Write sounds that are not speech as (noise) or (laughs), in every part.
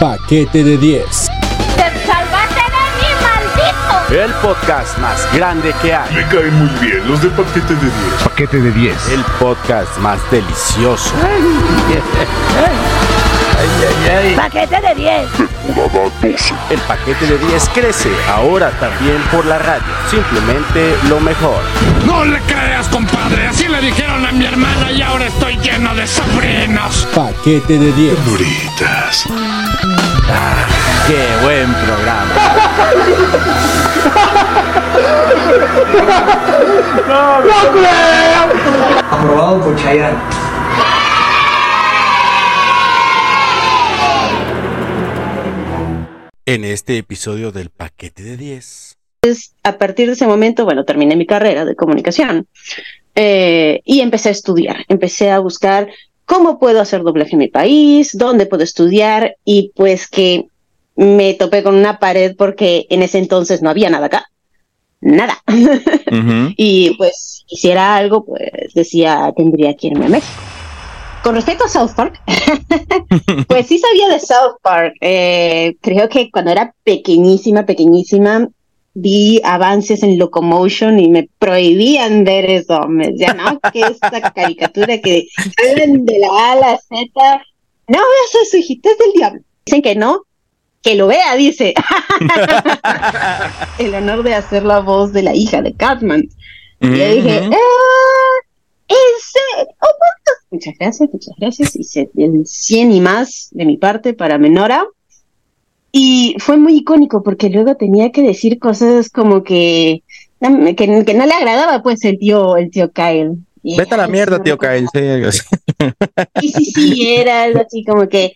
Paquete de 10. ¡Te salvaste de mí, maldito! El podcast más grande que hay. Me caen muy bien los de paquete de 10. Paquete de 10. El podcast más delicioso. ¡Paquete de 10! Temporada 12. El paquete de 10 crece ahora también por la radio. Simplemente lo mejor. No le creas, compadre. Así le dijeron a mi hermana y ahora estoy lleno de sobrinos. Paquete de 10. Duritas. ¡Qué buen programa! Aprobado por Chayanne. En este episodio del paquete de 10. a partir de ese momento, bueno, terminé mi carrera de comunicación eh, y empecé a estudiar. Empecé a buscar cómo puedo hacer doblaje en mi país, dónde puedo estudiar y pues que me topé con una pared porque en ese entonces no había nada acá. Nada. (laughs) y pues si hiciera algo, pues decía, tendría que irme a México. Con respecto a South Park, (laughs) pues sí sabía de South Park. Eh, creo que cuando era pequeñísima, pequeñísima, vi avances en Locomotion y me prohibían ver eso. Me decían, no, que esta caricatura que hablan de la A a la Z. No veas eso, hijita, es del diablo. Dicen que no, que lo vea, dice. (laughs) El honor de hacer la voz de la hija de Catman. Y yo dije, ah, ese. oh, bueno". Muchas gracias, muchas gracias. Hice el 100 y más de mi parte para Menora. Y fue muy icónico porque luego tenía que decir cosas como que, que, que no le agradaba pues el tío, el tío Kyle. Vete a la mierda, tío. Kyle. Sí. Sí, sí, sí, era algo así como que,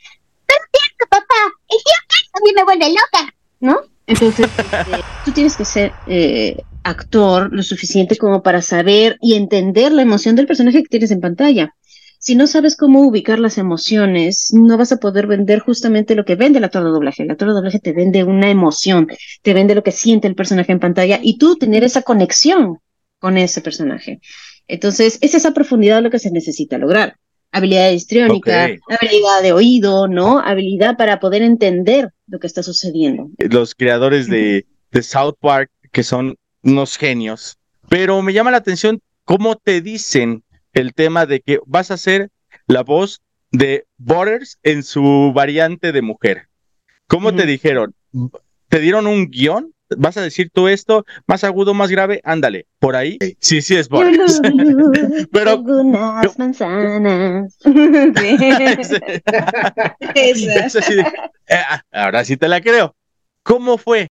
no es cierto, papá, el tío Kyle también me vuelve loca, ¿no? Entonces, este, tú tienes que ser eh, actor lo suficiente como para saber y entender la emoción del personaje que tienes en pantalla. Si no sabes cómo ubicar las emociones, no vas a poder vender justamente lo que vende el actor de doblaje. El actor de doblaje te vende una emoción, te vende lo que siente el personaje en pantalla y tú tener esa conexión con ese personaje. Entonces, es esa profundidad lo que se necesita lograr. Habilidad histriónica, Ok. habilidad de oído, ¿no? Habilidad para poder entender lo que está sucediendo. Los creadores de, de South Park, que son unos genios. Pero me llama la atención cómo te dicen el tema de que vas a ser la voz de Butters en su variante de mujer. ¿Cómo te dijeron? ¿Te dieron un guion? ¿Vas a decir tú esto? ¿Más agudo, más grave? Ándale, por ahí. Sí, sí es Butters. (laughs) Pero- Tengo unas manzanas. (laughs) (laughs) Sí. Esa. Es así de, eh, ah, ahora sí te la creo. ¿Cómo fue?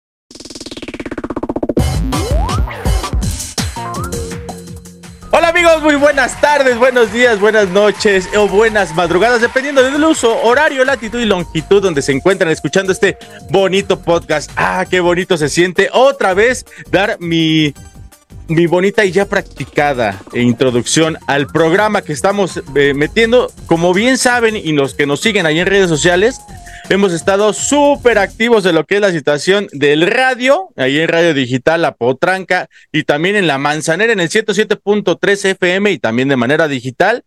Hola amigos, muy buenas tardes, buenos días, buenas noches o buenas madrugadas, dependiendo del uso, horario, latitud y longitud donde se encuentran escuchando este bonito podcast. Ah, qué bonito se siente otra vez dar mi mi bonita y ya practicada introducción al programa que estamos eh, metiendo. Como bien saben y los que nos siguen ahí en redes sociales, hemos estado súper activos de lo que es la situación del radio, ahí en Radio Digital La Potranca y también en La Manzanera en el 107.3 FM y también de manera digital.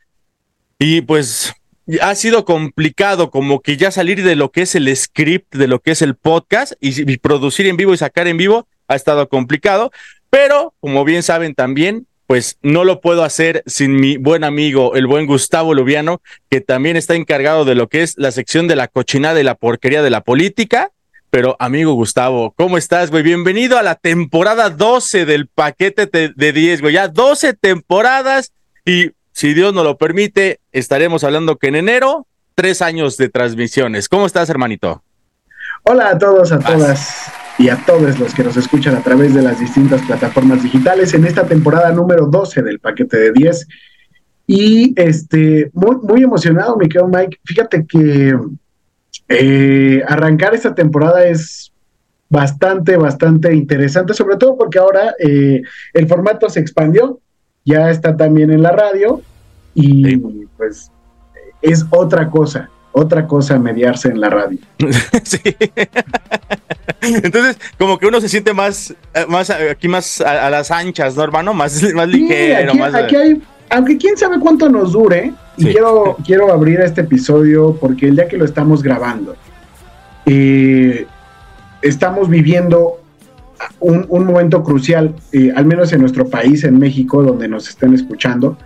Y pues ha sido complicado como que ya salir de lo que es el script, de lo que es el podcast y, y producir en vivo y sacar en vivo ha estado complicado. Pero, como bien saben también, pues no lo puedo hacer sin mi buen amigo, el buen Gustavo Lubiano, que también está encargado de lo que es la sección de la cochinada y la porquería de la política. Pero, amigo Gustavo, ¿cómo estás, güey? Bienvenido a la temporada 12 del paquete te- de 10, güey. Ya 12 temporadas y, si Dios nos lo permite, estaremos hablando que en enero, tres años de transmisiones. ¿Cómo estás, hermanito? Hola a todos, a Vas. todas y a todos los que nos escuchan a través de las distintas plataformas digitales en esta temporada número 12 del paquete de 10. Y este, muy, muy emocionado, mi querido Mike. Fíjate que eh, arrancar esta temporada es bastante, bastante interesante, sobre todo porque ahora eh, el formato se expandió, ya está también en la radio y Sí. pues es otra cosa, otra cosa mediarse en la radio. (laughs) Sí. Entonces, como que uno se siente más, eh, más eh, aquí más a, a las anchas, ¿no, hermano? Más, (laughs) más Sí, ligero, aquí, más. aquí hay, aunque quién sabe cuánto nos dure, y quiero, quiero abrir este episodio porque el día que lo estamos grabando, eh, estamos viviendo un, un momento crucial, eh, al menos en nuestro país, en México, donde nos estén escuchando.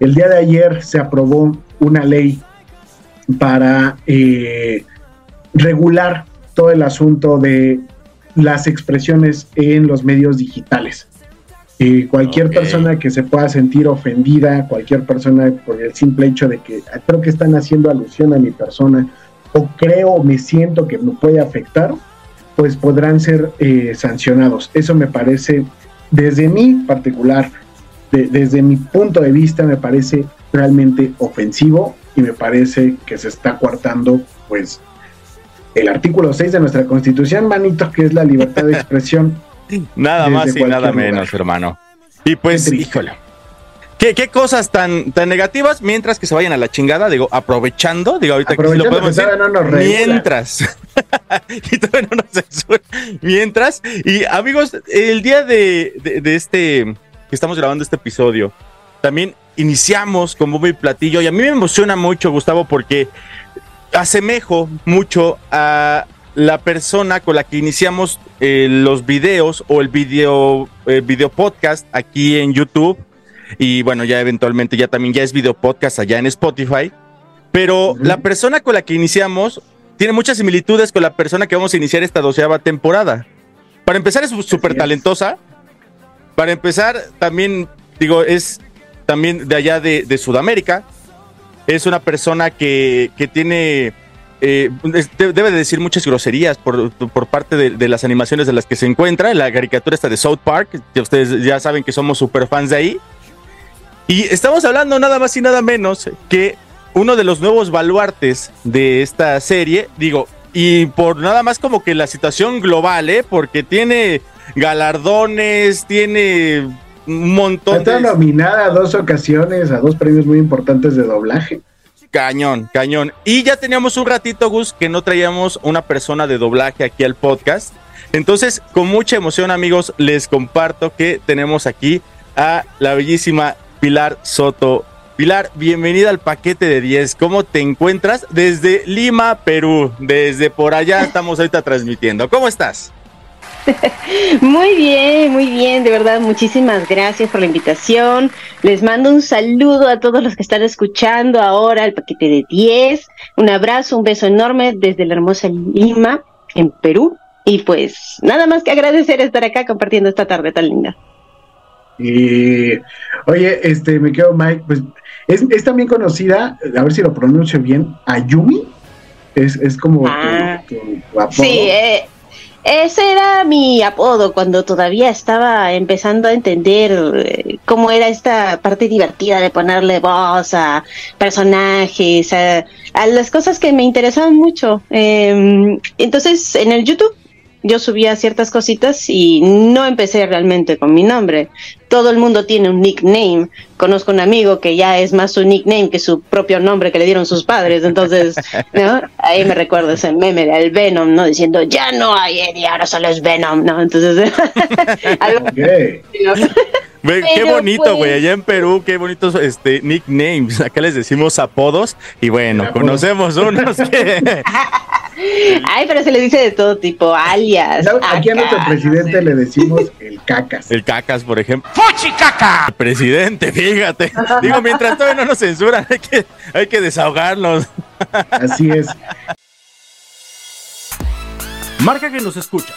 El día de ayer se aprobó una ley para eh, regular todo el asunto de las expresiones en los medios digitales. Eh, cualquier Ok. persona que se pueda sentir ofendida, cualquier persona por el simple hecho de que "Ah, creo que están haciendo alusión a mi persona o creo o me siento que me puede afectar, pues podrán ser eh, sancionados. Eso me parece, desde mi particular, de- desde mi punto de vista, me parece realmente ofensivo y me parece que se está coartando, pues, el artículo 6 de nuestra constitución, manito, que es la libertad de expresión. (laughs) Nada más y nada lugar. menos, hermano. Y pues, híjole. ¿Qué, qué cosas tan, tan negativas mientras que se vayan a la chingada? Digo, aprovechando, digo, ahorita que sí lo podemos que decir. no nos. Mientras. (laughs) y todavía no nos censuran. Mientras. Y amigos, el día de, de- de este que estamos grabando este episodio, también iniciamos con bombo y platillo. Y a mí me emociona mucho, Gustavo, porque asemejo mucho a la persona con la que iniciamos eh, los videos o el video, el video podcast aquí en YouTube. Y bueno, ya eventualmente ya también ya es video podcast allá en Spotify. Pero la persona con la que iniciamos tiene muchas similitudes con la persona que vamos a iniciar esta doceava temporada. Para empezar, es súper talentosa. Para empezar, también, digo, es también de allá de, Sudamérica. Es una persona que, que tiene. eh, debe de decir muchas groserías por, por parte de, las animaciones de las que se encuentra. La caricatura esta de South Park, que ustedes ya saben que somos super fans de ahí. Y estamos hablando nada más y nada menos que uno de los nuevos baluartes de esta serie, digo, y por nada más como que la situación global, ¿eh? Porque tiene galardones, tiene un montón Está de... nominada a dos ocasiones a dos premios muy importantes de doblaje. Cañón, cañón. Y ya teníamos un ratito, Gus, que no traíamos una persona de doblaje aquí al podcast. Entonces, con mucha emoción, amigos, les comparto que tenemos aquí a la bellísima Pilar Soto. Pilar, bienvenida al paquete de 10. ¿Cómo te encuentras? Desde Lima, Perú. Desde por allá estamos ahorita transmitiendo. ¿Cómo estás? (laughs) Muy bien, muy bien, de verdad, muchísimas gracias por la invitación. Les mando un saludo a todos los que están escuchando ahora el paquete de 10. Un abrazo, un beso enorme desde la hermosa Lima, en Perú. Y pues nada más que agradecer estar acá compartiendo esta tarde tan linda. Y, oye, este, me quedo Mike, pues es, es también conocida, a ver si lo pronuncio bien, Ayumi. Es, es como tu- Ah. tu, tu apodo. Sí, eh, ese era mi apodo cuando todavía estaba empezando a entender eh, cómo era esta parte divertida de ponerle voz a personajes, a, a las cosas que me interesaban mucho. Eh, entonces, en el YouTube yo subía ciertas cositas y no empecé realmente con mi nombre. Todo el mundo tiene un nickname. Conozco un amigo que ya es más su nickname que su propio nombre que le dieron sus padres. Entonces, (laughs) ¿no? ahí me recuerdo ese meme del Venom, ¿no? Diciendo, ya no hay Eddie, ahora solo es Venom, ¿no? Entonces, (laughs) algo Qué bonito, pues- güey. Allá en Perú, qué bonitos este, nicknames. Acá les decimos apodos. Y bueno, conocemos unos que. (laughs) Ay, pero se le dice de todo tipo, alias. Aquí a nuestro presidente no sé. le decimos (laughs) el cacas. El cacas, por ejemplo. ¡Fuchi caca! El presidente, fíjate. Digo, mientras todavía no nos censuran, hay que, hay que desahogarnos. Así es. Marca que nos escuchas.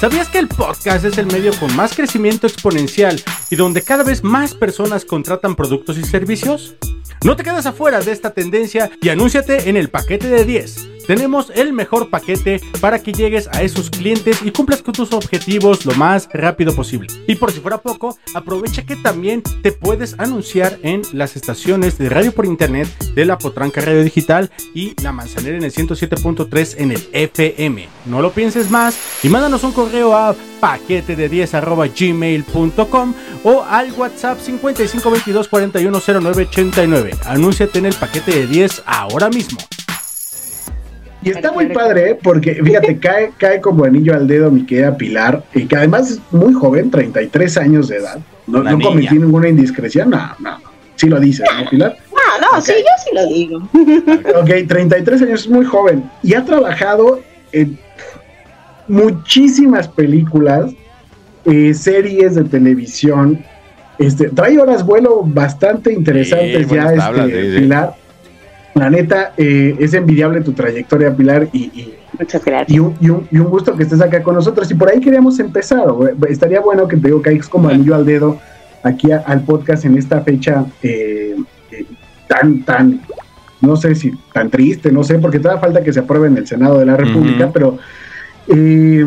¿Sabías que el podcast es el medio con más crecimiento exponencial y donde cada vez más personas contratan productos y servicios? No te quedes afuera de esta tendencia y anúnciate en el paquete de 10. Tenemos el mejor paquete para que llegues a esos clientes y cumplas con tus objetivos lo más rápido posible. Y por si fuera poco, aprovecha que también te puedes anunciar en las estaciones de radio por internet de la Potranca Radio Digital y la Manzanera en el 107.3 en el FM. No lo pienses más y mándanos un correo a paquete de 10 gmail.com o al WhatsApp 5522 410989. Anúnciate en el paquete de 10 ahora mismo. Y está muy padre, ¿eh? porque fíjate, cae, cae como anillo al dedo mi querida Pilar, y que además es muy joven, 33 años de edad. No, no cometí ninguna indiscreción, no, no. Sí lo dices, ¿no, Pilar? No, no, sí, yo sí lo digo. Ok, 33 años es muy joven y ha trabajado en muchísimas películas, eh, series de televisión. Este, trae horas vuelo bastante interesantes Sí, ya, este, tablas, sí, sí. Pilar. La neta, eh, es envidiable tu trayectoria, Pilar, y, y- Muchas gracias. y un, y un- y un gusto que estés acá con nosotros. Y por ahí queríamos empezar. güey. Estaría bueno que te digo, caigas como anillo al dedo aquí a- al podcast en esta fecha eh, eh, tan, tan, no sé si tan triste, no sé, porque todavía falta que se apruebe en el Senado de la República, pero eh,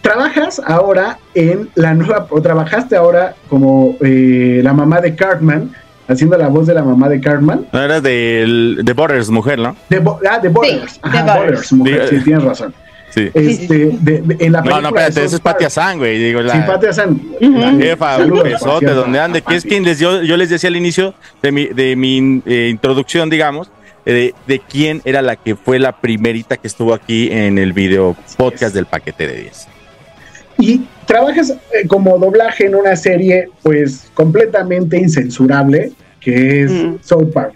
trabajas ahora en la nueva, o trabajaste ahora como eh, la mamá de Cartman, haciendo la voz de la mamá de Cartman. No era del- de Borders, mujer, ¿no? De, ah, de Borders. Sí, Ajá, de Borders. Borders, mujer, Sí. sí, tienes razón. Sí. Este, de- de- en la No, película no, de espérate, esa es. Patia San, güey. Digo, la, Sí, Patia San. La- jefa, un besote, donde ande, que es quien les dio, yo les decía al inicio de mi, de mi eh, introducción, digamos, eh, de, de quién era la que fue la primerita que estuvo aquí en el video podcast del paquete de 10. Y trabajas eh, como doblaje en una serie, pues, completamente incensurable, que es Mm. South Park.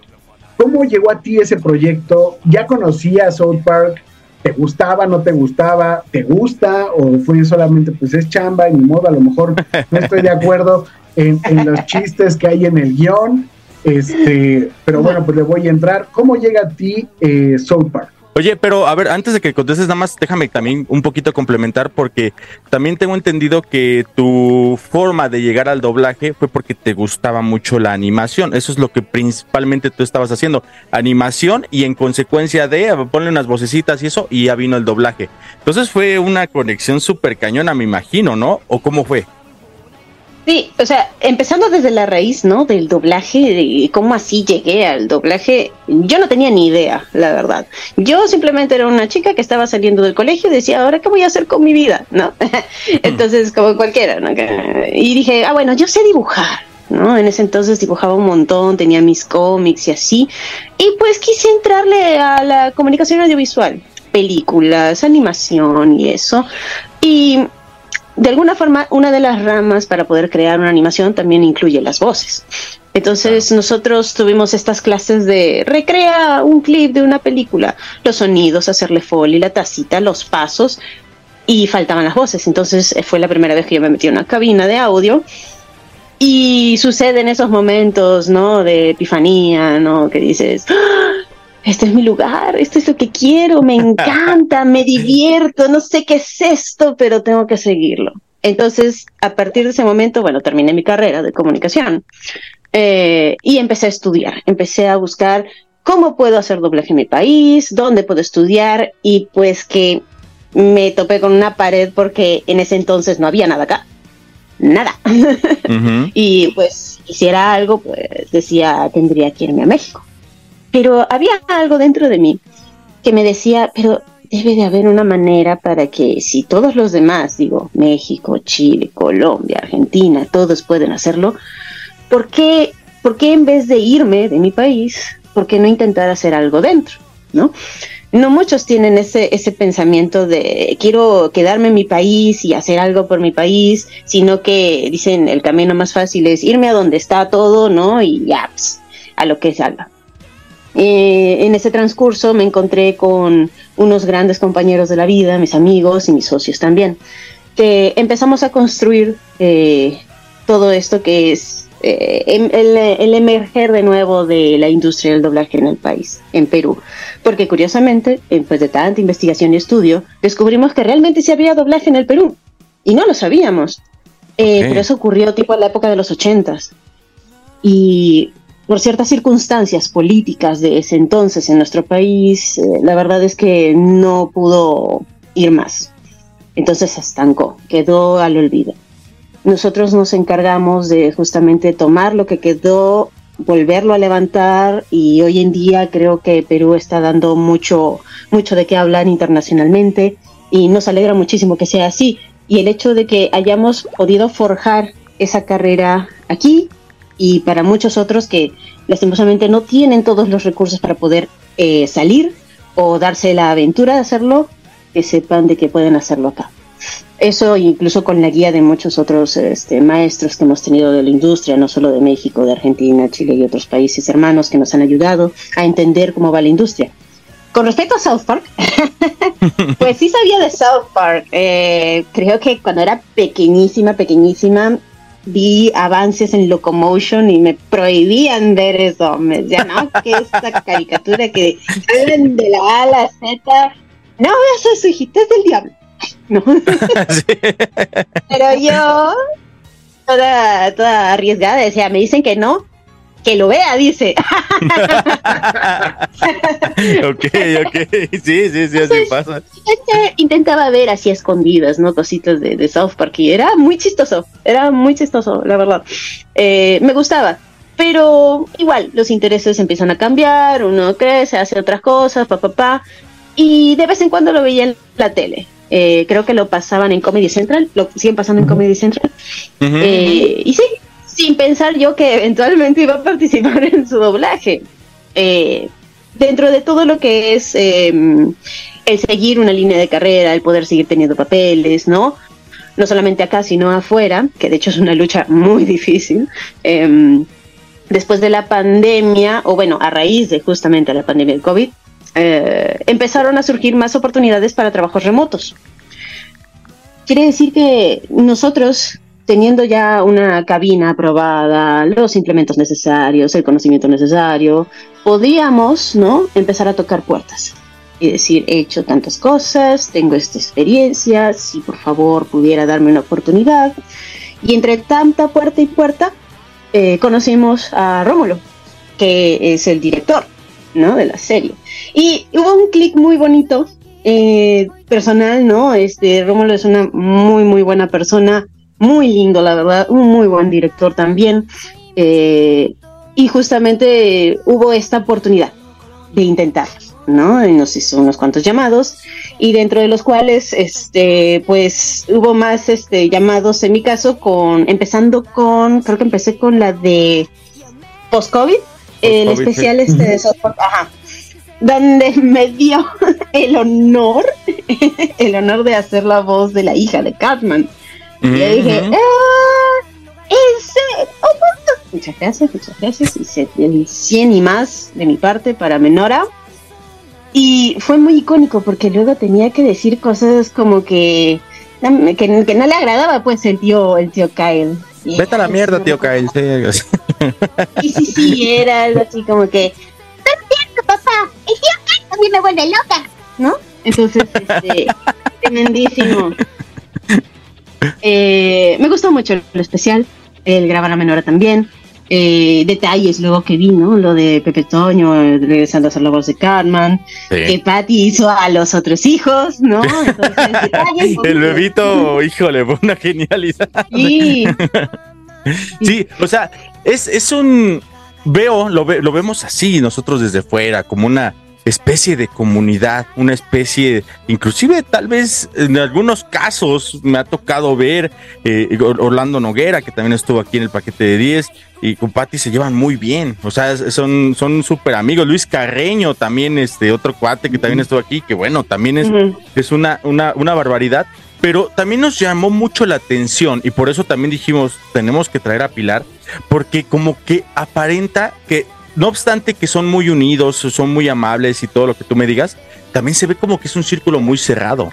¿Cómo llegó a ti ese proyecto? ¿Ya conocías South Park? ¿Te gustaba, no te gustaba? ¿Te gusta? ¿O fue solamente, pues, es chamba y ni modo? A lo mejor no estoy de acuerdo en, en los chistes que hay en el guion. Este, pero bueno, pues le voy a entrar. ¿Cómo llega a ti eh, South Park? Oye, pero a ver, antes de que contestes, nada más déjame también un poquito complementar, porque también tengo entendido que tu forma de llegar al doblaje fue porque te gustaba mucho la animación. Eso es lo que principalmente tú estabas haciendo. Animación y en consecuencia de ponle unas vocecitas y eso, y ya vino el doblaje. Entonces fue una conexión súper cañona, me imagino, ¿no? ¿O cómo fue? Sí, o sea, empezando desde la raíz, ¿no? Del doblaje, de cómo así llegué al doblaje, yo no tenía ni idea, la verdad. Yo simplemente era una chica que estaba saliendo del colegio y decía, ¿ahora qué voy a hacer con mi vida? ¿No? (laughs) Entonces, como cualquiera, ¿no? Y dije, ah, bueno, yo sé dibujar. ¿no? En ese entonces dibujaba un montón, tenía mis cómics y así. Y pues quise entrarle a la comunicación audiovisual, películas, animación y eso. Y de alguna forma, una de las ramas para poder crear una animación también incluye las voces. Entonces nosotros tuvimos estas clases de recrea un clip de una película, los sonidos, hacerle foley, la tacita, los pasos y faltaban las voces. Entonces eh, fue la primera vez que yo me metí en una cabina de audio y sucede en esos momentos, ¿no? De epifanía, ¿no? Que dices, "Ah, este es mi lugar, esto es lo que quiero, me encanta, me (laughs) divierto, no sé qué es esto, pero tengo que seguirlo. Entonces, a partir de ese momento, bueno, terminé mi carrera de comunicación eh, y empecé a estudiar, empecé a buscar cómo puedo hacer doblaje en mi país, dónde puedo estudiar y pues que me topé con una pared porque en ese entonces no había nada acá, nada. (laughs) Y pues si hiciera algo, pues decía, tendría que irme a México. Pero había algo dentro de mí que me decía, pero debe de haber una manera para que si todos los demás, digo, México, Chile, Colombia, Argentina, todos pueden hacerlo, ¿por qué, por qué en vez de irme de mi país, por qué no intentar hacer algo dentro? ¿No? No muchos tienen ese, ese pensamiento de quiero quedarme en mi país y hacer algo por mi país, sino que dicen el camino más fácil es irme a donde está todo, ¿no? Y ya, pues, a lo que salga. Eh, en ese transcurso me encontré con unos grandes compañeros de la vida, mis amigos y mis socios también, que empezamos a construir eh, todo esto que es eh, em- el, el emerger de nuevo de la industria del doblaje en el país, en Perú. Porque curiosamente, después de tanta investigación y estudio, descubrimos que realmente sí había doblaje en el Perú. Y no lo sabíamos. Eh. Pero eso ocurrió tipo en la época de los ochentas. Y por ciertas circunstancias políticas de ese entonces en nuestro país, eh, la verdad es que no pudo ir más. Entonces se estancó, quedó al olvido. Nosotros nos encargamos de justamente tomar lo que quedó, volverlo a levantar y hoy en día creo que Perú está dando mucho, mucho de qué hablar internacionalmente y nos alegra muchísimo que sea así. Y el hecho de que hayamos podido forjar esa carrera aquí y para muchos otros que lastimosamente no tienen todos los recursos para poder eh, salir o darse la aventura de hacerlo, que sepan de que pueden hacerlo acá. Eso incluso con la guía de muchos otros este, maestros que hemos tenido de la industria, no solo de México, de Argentina, Chile y otros países hermanos que nos han ayudado a entender cómo va la industria. con respecto a South Park, (laughs) pues sí sabía de South Park. Eh, creo que cuando era pequeñísima, pequeñísima, vi avances en Locomotion y me prohibían ver eso. Me decían, no, que esta caricatura que salen de la A a la Z. No veas eso, hijita, es del diablo. (laughs) No. (laughs) Pero yo, toda, toda arriesgada, decía, me dicen que no, que lo vea, dice. (laughs) ok, ok. Sí, sí, sí, así pasa. Intentaba ver así escondidas, ¿no? Cositas de, de, South Park y era muy chistoso, era muy chistoso, la verdad. Eh, me gustaba. Pero igual, los intereses empiezan a cambiar, uno crece, hace otras cosas, papá, papá. y de vez en cuando lo veía en la tele. Eh, creo que lo pasaban en Comedy Central, lo siguen pasando en Comedy Central. eh, y sí, sin pensar yo que eventualmente iba a participar (laughs) en su doblaje. Eh, dentro de todo lo que es eh, el seguir una línea de carrera, el poder seguir teniendo papeles, ¿no? No solamente acá, sino afuera, que de hecho es una lucha muy (laughs) difícil. Eh, después de la pandemia, o bueno, a raíz de justamente la pandemia del COVID, eh, empezaron a surgir más oportunidades para trabajos remotos. Quiere decir que nosotros teniendo ya una cabina aprobada, los implementos necesarios, el conocimiento necesario, podíamos, ¿no? Empezar a tocar puertas y decir, he hecho tantas cosas, tengo esta experiencia, si por favor pudiera darme una oportunidad. Y entre tanta puerta y puerta, eh, conocimos a Rómulo, que es el director, ¿no? De la serie. Y hubo un clic muy bonito, eh, personal, ¿no? Este, Rómulo es una muy, muy buena persona, muy lindo, la verdad, un muy buen director también. Eh, y justamente hubo esta oportunidad de intentar, ¿no? Y nos hizo unos cuantos llamados y dentro de los cuales, este, pues hubo más, este, llamados en mi caso con, empezando con, creo que empecé con la de post-COVID, el especial sí. este de software, ajá, donde (laughs) me dio el honor, (laughs) el honor de hacer la voz de la hija de Cartman. Y yo dije, ¡ah! ¡Ese! ¡Oh, muchas gracias, muchas gracias. Hice el 100 y más de mi parte para Menora. Y fue muy icónico porque luego tenía que decir cosas como que, que, que no le agradaba pues el tío, el tío Kyle. Y Vete a la mierda, tío Kyle. Sí, sí, sí, sí, era algo así como que, no papá, el tío Kyle también me vuelve loca, ¿no? Entonces, este, tremendísimo. Eh, me gustó mucho el especial, el grabar a Menora también. Eh, detalles luego que vi, ¿no? Lo de Pepe Toño, eh, regresando a hacer la voz de Cartman, sí. que Patty hizo a los otros hijos, ¿no? (laughs) Entonces, detalles, el bebito, (laughs) híjole, fue una genialidad. Sí. (laughs) sí, o sea, es, es un. Veo, lo, ve, lo vemos así nosotros desde fuera, como una especie de comunidad, una especie, inclusive tal vez en algunos casos me ha tocado ver eh, Orlando Noguera, que también estuvo aquí en el paquete de 10, y con Patti se llevan muy bien, o sea, son son súper amigos. Luis Carreño también, este otro cuate que también estuvo aquí, que bueno, también es, uh -huh. es una, una, una barbaridad, pero también nos llamó mucho la atención y por eso también dijimos, tenemos que traer a Pilar, porque como que aparenta que no obstante que son muy unidos, son muy amables y todo lo que tú me digas, también se ve como que es un círculo muy cerrado.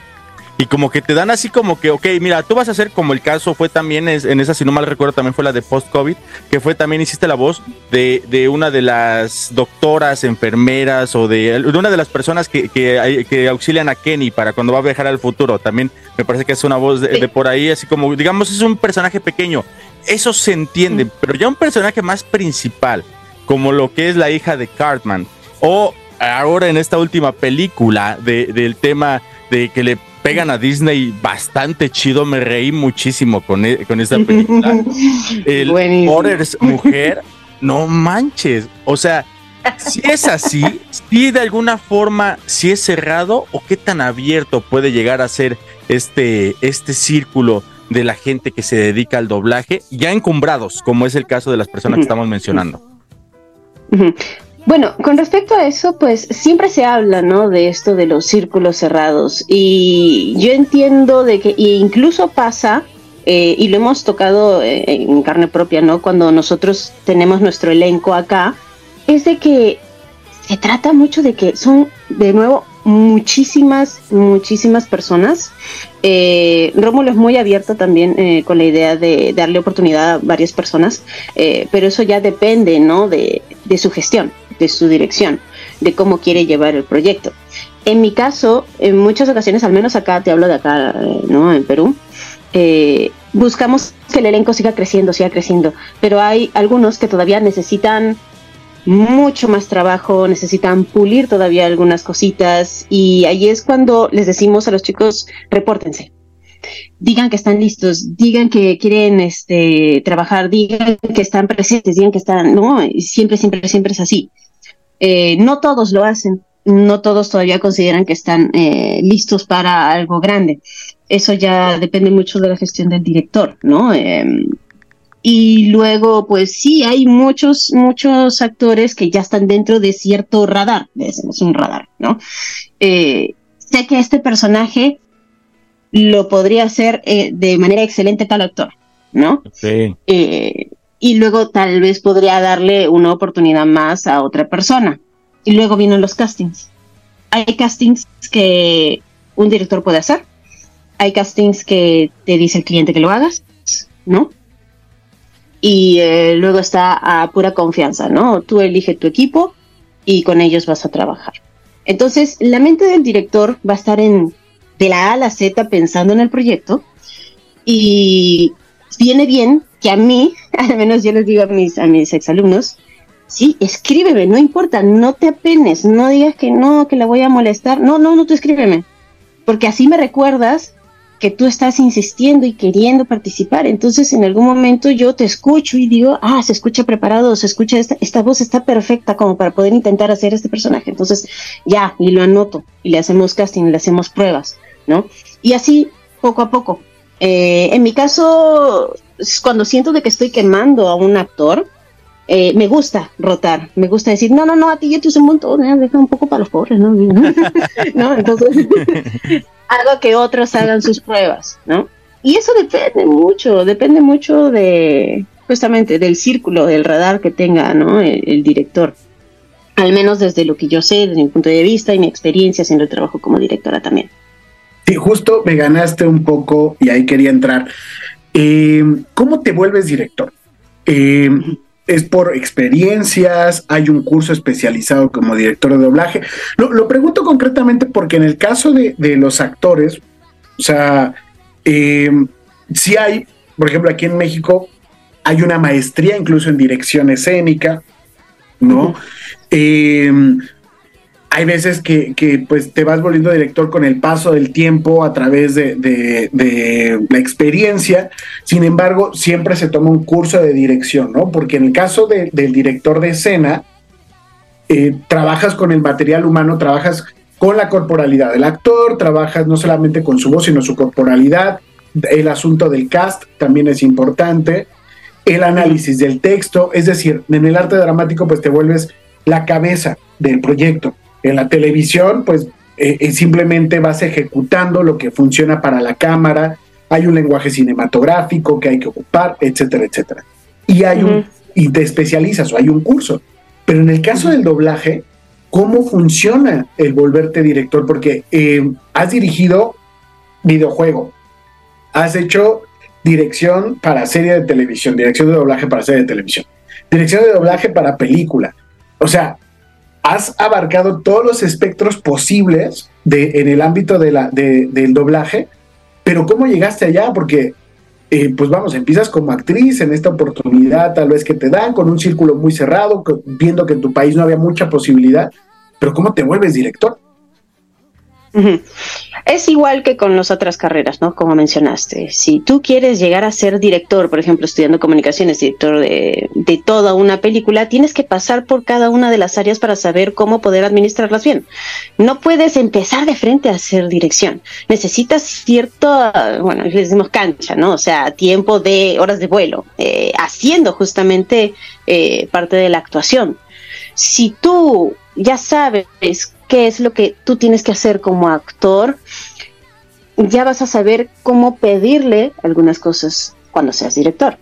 Y como que te dan así como que, ok, mira, tú vas a hacer como el caso fue también, en esa, si no mal recuerdo, también fue la de post-COVID, que fue también hiciste la voz de, de, una de las doctoras, enfermeras o de, de una de las personas que, que, que, auxilian a Kenny para cuando va a viajar al futuro. También me parece que es una voz de, de por ahí, así como, digamos, es un personaje pequeño. Eso se entiende, mm. pero ya un personaje más principal, como lo que es la hija de Cartman, o ahora en esta última película de, del tema de que le pegan a Disney bastante chido, me reí muchísimo con, e, con esta película. (laughs) El Borders Mujer, no manches, o sea, si es así, si de alguna forma, si es cerrado o qué tan abierto puede llegar a ser este, este círculo de la gente que se dedica al doblaje, ya encumbrados, como es el caso de las personas que estamos mencionando. Bueno, con respecto a eso, pues siempre se habla, ¿no? De esto de los círculos cerrados. Y yo entiendo de que incluso pasa, eh, y lo hemos tocado eh, en carne propia, ¿no? Cuando nosotros tenemos nuestro elenco acá, es de que se trata mucho de que son, de nuevo, muchísimas, muchísimas personas. Eh, Rómulo es muy abierto también eh, con la idea de darle oportunidad a varias personas, eh, pero eso ya depende, ¿no? De, de su gestión, de su dirección, de cómo quiere llevar el proyecto. En mi caso, en muchas ocasiones, al menos acá, te hablo de acá, ¿no? En Perú, buscamos que el elenco siga creciendo, siga creciendo, pero hay algunos que todavía necesitan mucho más trabajo, necesitan pulir todavía algunas cositas y ahí es cuando les decimos a los chicos, repórtense. Digan que están listos, digan que quieren este, trabajar, digan que están presentes, digan que están, no, siempre, siempre, siempre es así. Eh, no todos lo hacen, no todos todavía consideran que están eh, listos para algo grande. Eso ya depende mucho de la gestión del director, ¿no? Eh, y luego, pues sí, hay muchos, muchos actores que ya están dentro de cierto radar, decimos un radar, ¿no? Eh, sé que este personaje lo podría hacer eh, de manera excelente tal actor, ¿no? Sí. Eh, y luego tal vez podría darle una oportunidad más a otra persona. Y luego vienen los castings. Hay castings que un director puede hacer. Hay castings que te dice el cliente que lo hagas, ¿no? Y eh, luego está a pura confianza, ¿no? Tú eliges tu equipo y con ellos vas a trabajar. Entonces, la mente del director va a estar en de la A a la Z pensando en el proyecto y viene bien que a mí, (laughs) al menos yo les digo a mis, a mis exalumnos, sí, escríbeme, no importa, no te apenes, no digas que no, que la voy a molestar, no, no, no, tú escríbeme, porque así me recuerdas que tú estás insistiendo y queriendo participar, entonces en algún momento yo te escucho y digo, ah, se escucha preparado, se escucha esta, esta voz está perfecta como para poder intentar hacer este personaje, entonces ya, y lo anoto, y le hacemos casting, le hacemos pruebas, ¿no? Y así, poco a poco. Eh, en mi caso, cuando siento de que estoy quemando a un actor, eh, me gusta rotar, me gusta decir, no, no, no, a ti yo te uso un montón, eh, deja un poco para los pobres, ¿no? (laughs) ¿No? Entonces, hago que otros hagan sus pruebas, ¿no? Y eso depende mucho, depende mucho de, justamente, del círculo, del radar que tenga, ¿no? El, el director. Al menos desde lo que yo sé, desde mi punto de vista y mi experiencia haciendo el trabajo como directora también. Sí, justo me ganaste un poco y ahí quería entrar. Eh, ¿Cómo te vuelves director? Eh, ¿Es por experiencias? ¿Hay un curso especializado como director de doblaje? Lo, lo pregunto concretamente porque en el caso de, de los actores, o sea, eh, sí hay, por ejemplo, aquí en México hay una maestría incluso en dirección escénica, ¿no? Eh, hay veces que, pues te vas volviendo director con el paso del tiempo a través de, la experiencia. Sin embargo, siempre se toma un curso de dirección, ¿no? Porque en el caso de, del director de escena, eh, trabajas con el material humano, trabajas con la corporalidad del actor, trabajas no solamente con su voz, sino su corporalidad. El asunto del cast también es importante. El análisis del texto, es decir, en el arte dramático, pues te vuelves la cabeza del proyecto en la televisión, pues eh, simplemente vas ejecutando lo que funciona para la cámara, hay un lenguaje cinematográfico que hay que ocupar, etcétera, etcétera. Y hay uh -huh. un, y te especializas o hay un curso. Pero en el caso uh -huh. del doblaje, ¿cómo funciona el volverte director? Porque eh, has dirigido videojuego, has hecho dirección para serie de televisión, dirección de doblaje para serie de televisión, dirección de doblaje para película. O sea, has abarcado todos los espectros posibles en el ámbito del doblaje, pero ¿cómo llegaste allá? Porque, eh, pues vamos, empiezas como actriz en esta oportunidad tal vez que te dan, con un círculo muy cerrado, viendo que en tu país no había mucha posibilidad, pero ¿cómo te vuelves director? Es igual que con las otras carreras, ¿no? Como mencionaste. Si tú quieres llegar a ser director, por ejemplo, estudiando comunicaciones, director de, de, toda una película, tienes que pasar por cada una de las áreas para saber cómo poder administrarlas bien. No puedes empezar de frente a hacer dirección. Necesitas cierto, bueno, les decimos cancha, ¿no? O sea, tiempo de horas de vuelo, eh, haciendo justamente eh, parte de la actuación. Si tú ya sabes qué es lo que tú tienes que hacer como actor, ya vas a saber cómo pedirle algunas cosas cuando seas director.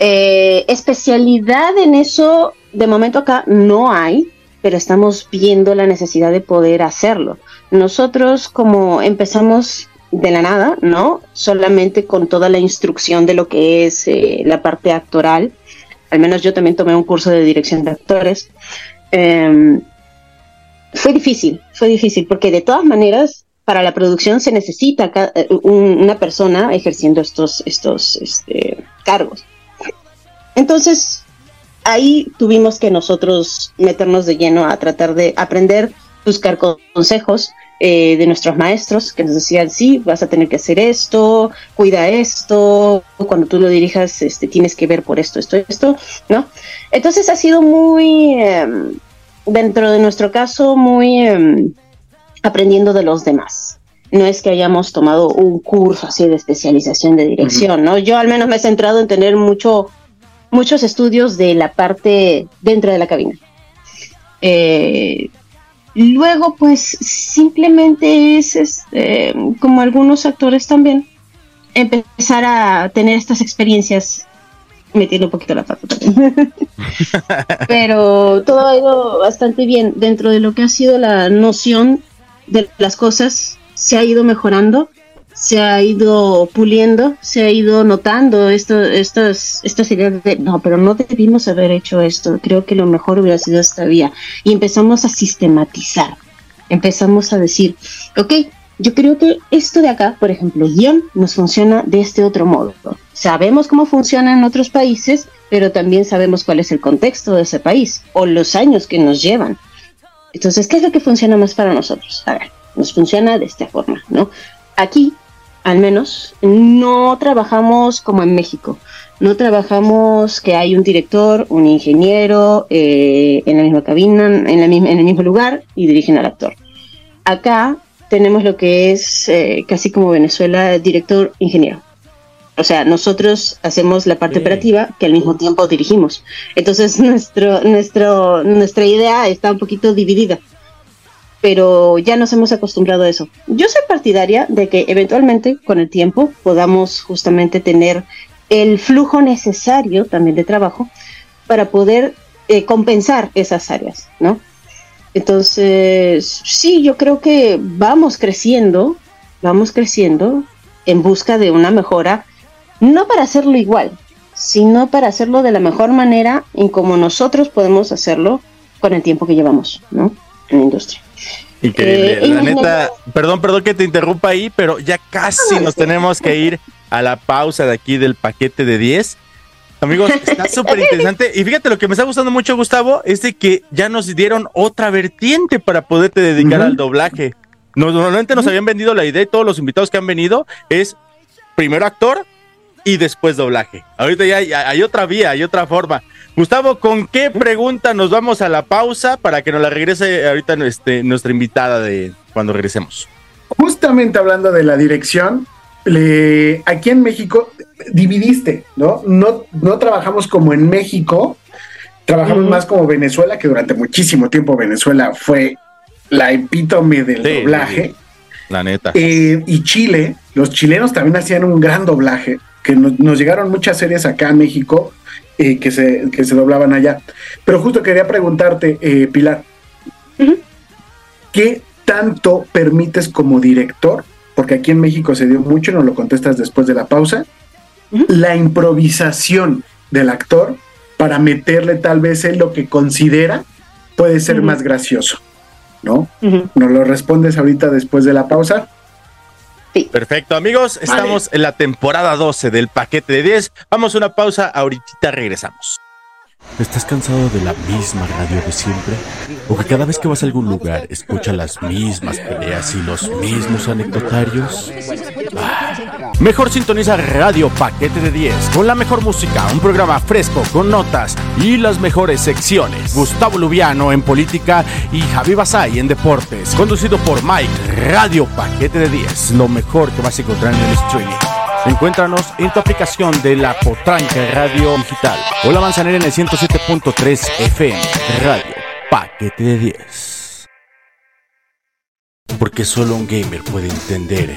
Eh, especialidad en eso, de momento acá no hay. pero estamos viendo la necesidad de poder hacerlo. Nosotros como empezamos de la nada, ¿no? Solamente con toda la instrucción de lo que es eh, la parte actoral. Al menos yo también tomé un curso de dirección de actores. Em, fue difícil, fue difícil, porque de todas maneras, para la producción se necesita eh, una persona ejerciendo estos, estos este, cargos. Entonces, ahí tuvimos que nosotros meternos de lleno a tratar de aprender, buscar consejos, eh, de nuestros maestros que nos decían, sí, vas a tener que hacer esto, cuida esto, cuando tú lo dirijas, este, tienes que ver por esto, esto, esto, ¿no? Entonces ha sido muy, em, dentro de nuestro caso, muy em, aprendiendo de los demás. No es que hayamos tomado un curso así de especialización de dirección, ¿no? Yo al menos me he centrado en tener mucho, muchos estudios de la parte dentro de la cabina. Eh, Luego, pues simplemente es este, como algunos actores también, empezar a tener estas experiencias metiendo un poquito la pata también. (laughs) Pero todo ha ido bastante bien dentro de lo que ha sido la noción de las cosas, se ha ido mejorando se ha ido puliendo, se ha ido notando esto, estas, estas ideas de, no, pero no debimos haber hecho esto, creo que lo mejor hubiera sido esta vía. Y empezamos a sistematizar, empezamos a decir, ok, yo creo que esto de acá, por ejemplo, guion, nos funciona de este otro modo. Sabemos cómo funciona en otros países, pero también sabemos cuál es el contexto de ese país o los años que nos llevan. Entonces, ¿qué es lo que funciona más para nosotros? A ver, nos funciona de esta forma, ¿no? Aquí al menos, no trabajamos como en México. No trabajamos que hay un director, un ingeniero eh, en la misma cabina, en, la misma, en el mismo lugar y dirigen al actor. Acá tenemos lo que es eh, casi como Venezuela, director, ingeniero. O sea, nosotros hacemos la parte operativa que al mismo tiempo dirigimos. Entonces, (laughs) nuestro, nuestro, nuestra idea está un poquito dividida pero ya nos hemos acostumbrado a eso. Yo soy partidaria de que eventualmente, con el tiempo, podamos justamente tener el flujo necesario también de trabajo para poder eh, compensar esas áreas, ¿no? Entonces, sí, yo creo que vamos creciendo, vamos creciendo en busca de una mejora, no para hacerlo igual, sino para hacerlo de la mejor manera en como nosotros podemos hacerlo con el tiempo que llevamos, ¿no? En la industria. Increíble. Eh, la neta, perdón, perdón que te interrumpa ahí, pero ya casi nos tenemos que ir a la pausa de aquí del paquete de 10. Amigos, (laughs) está súper interesante. Y fíjate, lo que me está gustando mucho, Gustavo, es de que ya nos dieron otra vertiente para poderte dedicar al doblaje. Normalmente nos habían vendido la idea y todos los invitados que han venido es primero actor y después doblaje. Ahorita ya hay otra vía, hay otra forma. Gustavo, ¿con qué pregunta nos vamos a la pausa para que nos la regrese ahorita este, nuestra invitada de cuando regresemos? Justamente hablando de la dirección, aquí en México dividiste, ¿no? ¿no? No trabajamos como en México, trabajamos más como Venezuela, que durante muchísimo tiempo Venezuela fue la epítome del doblaje. La neta. Eh, y Chile, los chilenos también hacían un gran doblaje, que nos llegaron muchas series acá a México eh, que, se, que se doblaban allá. Pero justo quería preguntarte, eh, Pilar, ¿qué tanto permites como director? Porque aquí en México se dio mucho, no lo contestas después de la pausa. La improvisación del actor para meterle tal vez en lo que considera puede ser más gracioso, ¿no? Nos lo respondes ahorita después de la pausa. Perfecto, amigos. Estamos en la temporada 12 del paquete de 10. Vamos a una pausa, ahorita regresamos. ¿Estás cansado de la misma radio de siempre? ¿O que cada vez que vas a algún lugar escucha las mismas peleas y los mismos anecdotarios? Ah, mejor sintoniza Radio Paquete de 10 con la mejor música, un programa fresco con notas y las mejores secciones. Gustavo Lubiano en política y Javi Basay en deportes, conducido por Mike. Radio Paquete de 10, lo mejor que vas a encontrar en el streaming. Encuéntranos en tu aplicación de la Potranca Radio Digital o la Manzanera en el 107.3 FM Radio Paquete de 10. Porque solo un gamer puede entender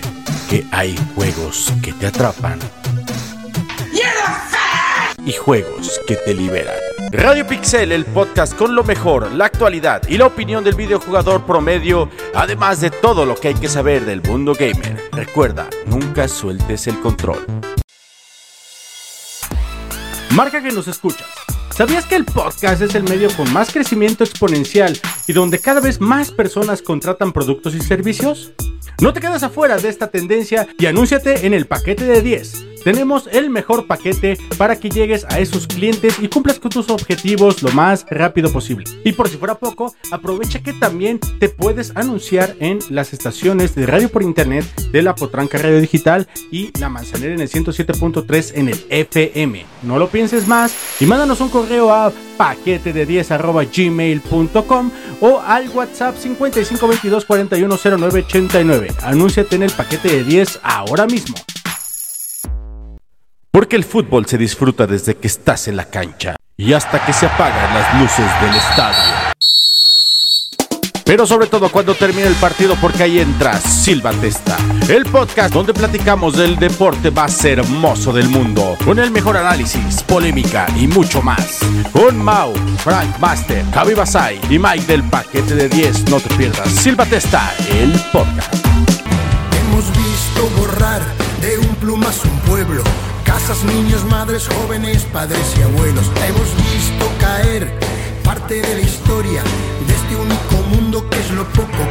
que hay juegos que te atrapan y juegos que te liberan. Radio Pixel, el podcast con lo mejor, la actualidad y la opinión del videojugador promedio, además de todo lo que hay que saber del mundo gamer. Recuerda, nunca sueltes el control. Marca que nos escuchas. ¿Sabías que el podcast es el medio con más crecimiento exponencial y donde cada vez más personas contratan productos y servicios? No te quedas afuera de esta tendencia y anúnciate en el paquete de 10 tenemos el mejor paquete para que llegues a esos clientes y cumplas con tus objetivos lo más rápido posible. Y por si fuera poco, aprovecha que también te puedes anunciar en las estaciones de radio por internet de la Potranca Radio Digital y la Manzanera en el 107.3 en el FM. No lo pienses más y mándanos un correo a paquete de 10 gmail.com o al WhatsApp 5522 410989. Anúnciate en el paquete de 10 ahora mismo. Porque el fútbol se disfruta desde que estás en la cancha y hasta que se apagan las luces del estadio. Pero sobre todo cuando termine el partido porque ahí entra Silva Testa, el podcast donde platicamos del deporte más hermoso del mundo, con el mejor análisis, polémica y mucho más. Con Mau, Frank Master, Javi Basay y Mike del paquete de 10, no te pierdas Silva Testa, el podcast. Hemos visto borrar de un plumazo un pueblo Casas, niños, madres, jóvenes, padres y abuelos. Hemos visto caer parte de la historia lo poco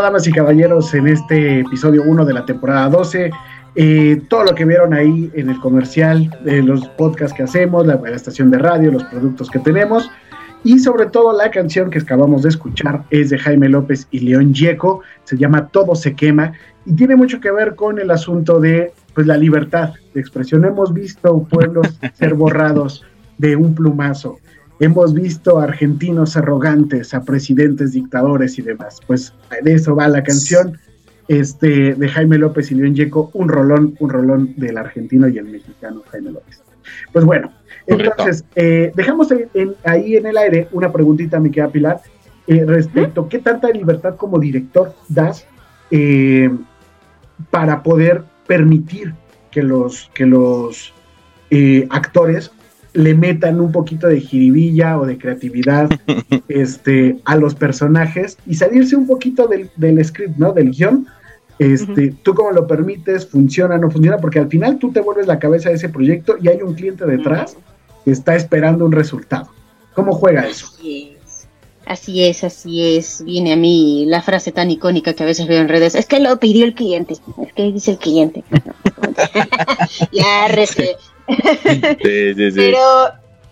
Damas y caballeros, en este episodio 1 de la temporada 12. Eh, todo lo que vieron ahí en el comercial, eh, los podcasts que hacemos, la, la, estación de radio, los productos que tenemos y sobre todo la canción que acabamos de escuchar es de Jaime López y León Yeco, se llama Todo se quema y tiene mucho que ver con el asunto de pues la libertad de expresión. Hemos visto pueblos (laughs) ser borrados de un plumazo. Hemos visto argentinos arrogantes a presidentes dictadores y demás. Pues de eso va la canción este, de Jaime López y León Yeco, un rolón, un rolón del argentino y el mexicano Jaime López. Pues bueno, entonces, eh, dejamos ahí en el aire una preguntita, mi querida Pilar, eh, respecto a qué tanta libertad como director das eh, para poder permitir que los, que los eh, actores le metan un poquito de jiribilla o de creatividad (laughs) este, a los personajes y salirse un poquito del, del script, ¿no? Del guion. Este, Tú cómo lo permites, funciona, no funciona, porque al final tú te vuelves la cabeza de ese proyecto y hay un cliente detrás que está esperando un resultado. ¿Cómo juega eso? Así es, así es. Viene a mí la frase tan icónica que a veces veo en redes. Es que lo pidió el cliente. Es que dice el cliente. (laughs) ya, (laughs) rece. (laughs) Pero,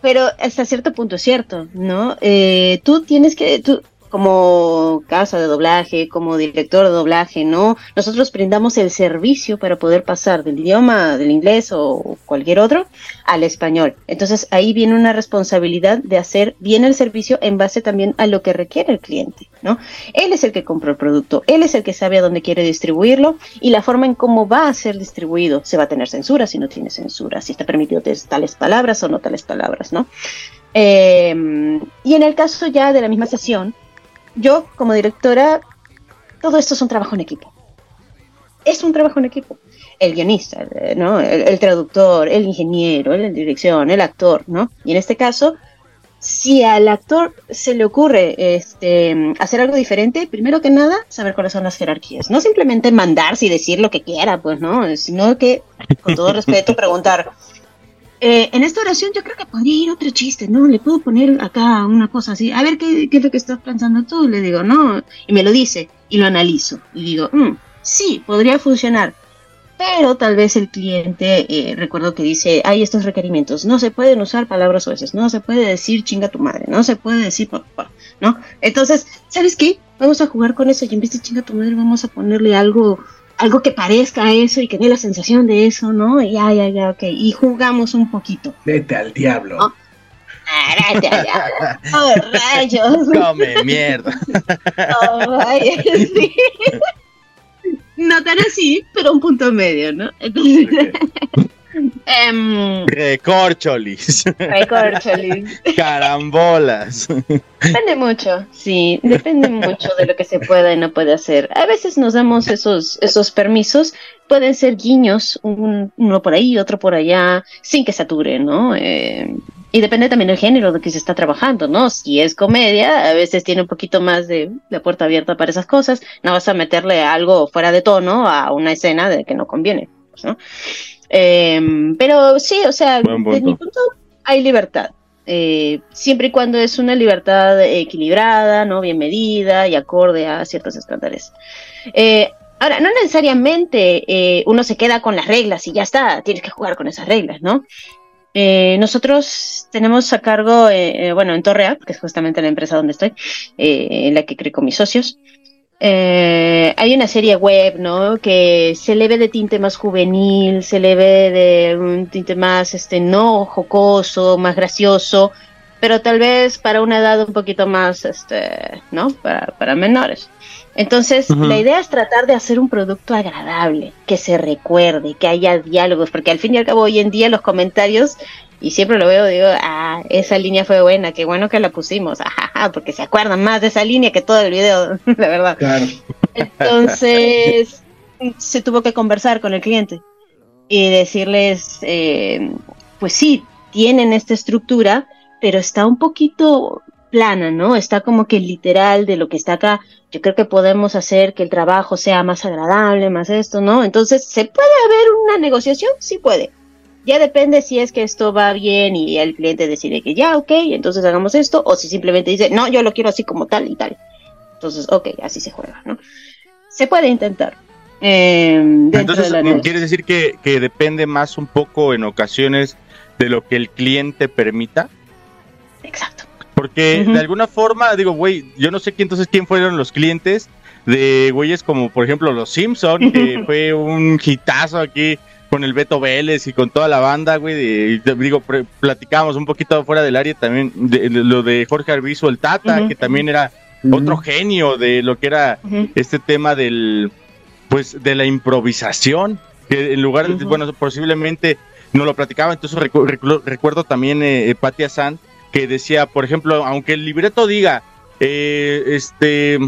pero hasta cierto punto es cierto, ¿no? Eh, tú tienes que, tú, como casa de doblaje, como director de doblaje, ¿no? Nosotros brindamos el servicio para poder pasar del idioma, del inglés o cualquier otro, al español. Entonces ahí viene una responsabilidad de hacer bien el servicio en base también a lo que requiere el cliente, ¿no? Él es el que compró el producto, él es el que sabe a dónde quiere distribuirlo y la forma en cómo va a ser distribuido. Se va a tener censura si no tiene censura, si está permitido tales palabras o no tales palabras, ¿no? Eh, y en el caso ya de la misma sesión, yo como directora, todo esto es un trabajo en equipo. Es un trabajo en equipo. El guionista, ¿no? El, traductor, el ingeniero, la dirección, el actor, ¿no? Y en este caso, si al actor se le ocurre este, hacer algo diferente, primero que nada, saber cuáles son las jerarquías. No simplemente mandarse y decir lo que quiera, pues, ¿no? Sino que, con todo respeto, (laughs) preguntar. Eh, en esta oración yo creo que podría ir otro chiste, ¿no? Le puedo poner acá una cosa así, a ver qué, qué es lo que estás pensando tú, le digo, no, y me lo dice, y lo analizo, y digo, mm, sí, podría funcionar, pero tal vez el cliente, eh, recuerdo que dice, hay estos requerimientos, no se pueden usar palabras veces, no se puede decir chinga tu madre, no se puede decir papá, ¿no? Entonces, ¿sabes qué? Vamos a jugar con eso y en vez de chinga tu madre vamos a ponerle algo, algo que parezca a eso y que dé la sensación de eso, ¿no? Ya, ya, ya, ok, y jugamos un poquito. Vete al diablo. ¿No? Vete al diablo. Oh, rayos. (laughs) Come mierda. Oh, rayos, sí. (laughs) No tan así, pero un punto medio, ¿no? Entonces, um, Recorcholis. Recorcholis. Carambolas. Depende mucho, sí, depende mucho de lo que se puede y no puede hacer. A veces nos damos esos, esos permisos, pueden ser guiños, un, uno por ahí, otro por allá, sin que sature, ¿no? Eh, y depende también del género de que se está trabajando, ¿no? Si es comedia, a veces tiene un poquito más de la puerta abierta para esas cosas. No vas a meterle algo fuera de tono a una escena de que no conviene, pues, ¿no? Eh, pero sí, o sea, desde mi punto hay libertad. Eh, siempre y cuando es una libertad equilibrada, ¿no? Bien medida y acorde a ciertos estándares. Eh, ahora, no necesariamente eh, uno se queda con las reglas y ya está, tienes que jugar con esas reglas, ¿no? Nosotros tenemos a cargo, bueno, en Torrea, que es justamente la empresa donde estoy, en la que creo con mis socios, hay una serie web, ¿no? Que se le ve de tinte más juvenil, se le ve de un tinte más, este, no jocoso, más gracioso, pero tal vez para una edad un poquito más, este, ¿no? Para, para menores. Entonces, la idea es tratar de hacer un producto agradable, que se recuerde, que haya diálogos, porque al fin y al cabo hoy en día los comentarios, y siempre lo veo, digo, ah, esa línea fue buena, qué bueno que la pusimos, (laughs) ajá, porque se acuerdan más de esa línea que todo el video, (laughs) la verdad. Claro. Entonces, (laughs) se tuvo que conversar con el cliente y decirles, eh, pues sí, tienen esta estructura, pero está un poquito plana, ¿no? Está como que literal de lo que está acá. Yo creo que podemos hacer que el trabajo sea más agradable, más esto, ¿no? Entonces, ¿se puede haber una negociación? Sí puede. Ya depende si es que esto va bien y el cliente decide que ya, ok, entonces hagamos esto, o si simplemente dice, no, yo lo quiero así como tal y tal. Entonces, ok, así se juega, ¿no? Se puede intentar. Eh, entonces, ¿quieres decir que, que depende más un poco en ocasiones de lo que el cliente permita? Exacto. Porque de alguna forma, digo, güey, yo no sé quién entonces quién fueron los clientes de güeyes como, por ejemplo, los Simpson, (laughs) que fue un hitazo aquí con el Beto Vélez y con toda la banda, güey. digo, platicábamos un poquito fuera del área también de, lo de Jorge Arbizu, el Tata, que también era otro genio de lo que era este tema del, pues, de la improvisación, que en lugar de, bueno, posiblemente no lo platicaba, entonces recuerdo también eh, Patia Sant, que decía, por ejemplo, aunque el libreto diga, eh, este,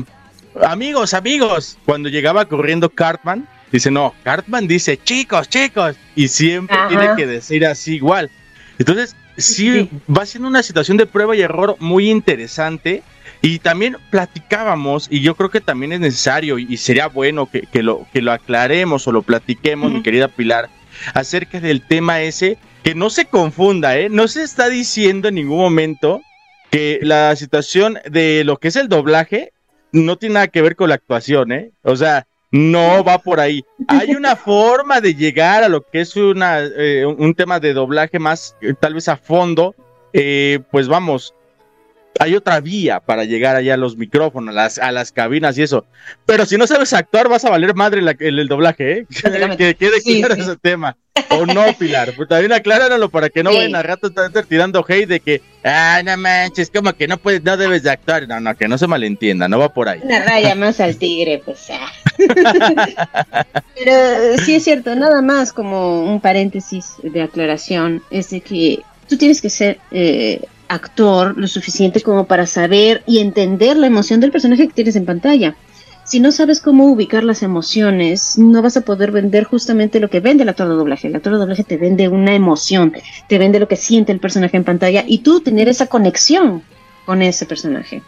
amigos, amigos, cuando llegaba corriendo Cartman, dice, no, Cartman dice, chicos, chicos, y siempre tiene que decir así igual. Entonces, sí, va siendo una situación de prueba y error muy interesante. Y también platicábamos, y yo creo que también es necesario y, sería bueno que, lo, que lo aclaremos o lo platiquemos, mi querida Pilar, acerca del tema ese que no se confunda, ¿eh? No se está diciendo en ningún momento que la situación de lo que es el doblaje no tiene nada que ver con la actuación, ¿eh? O sea, no va por ahí. Hay una (laughs) forma de llegar a lo que es una, eh, un tema de doblaje más, eh, tal vez a fondo. Eh, pues vamos, hay otra vía para llegar allá a los micrófonos, a las, a las cabinas y eso. Pero si no sabes actuar, vas a valer madre el, doblaje, ¿eh? que quede claro ese tema. O no, (laughs) Pilar. Pues también acláralo para que no vayan a rato estar tirando hate de que, ah, no manches, como que no puedes, no debes de actuar. No, no, que no se malentienda, no va por ahí. Una raya más al tigre, pues. Ah. Pero sí es cierto, nada más como un paréntesis de aclaración, es de que tú tienes que ser eh, actor lo suficiente como para saber y entender la emoción del personaje que tienes en pantalla si no sabes cómo ubicar las emociones, no vas a poder vender justamente lo que vende el actor de doblaje. El actor de doblaje te vende una emoción, te vende lo que siente el personaje en pantalla y tú tener esa conexión con ese personaje.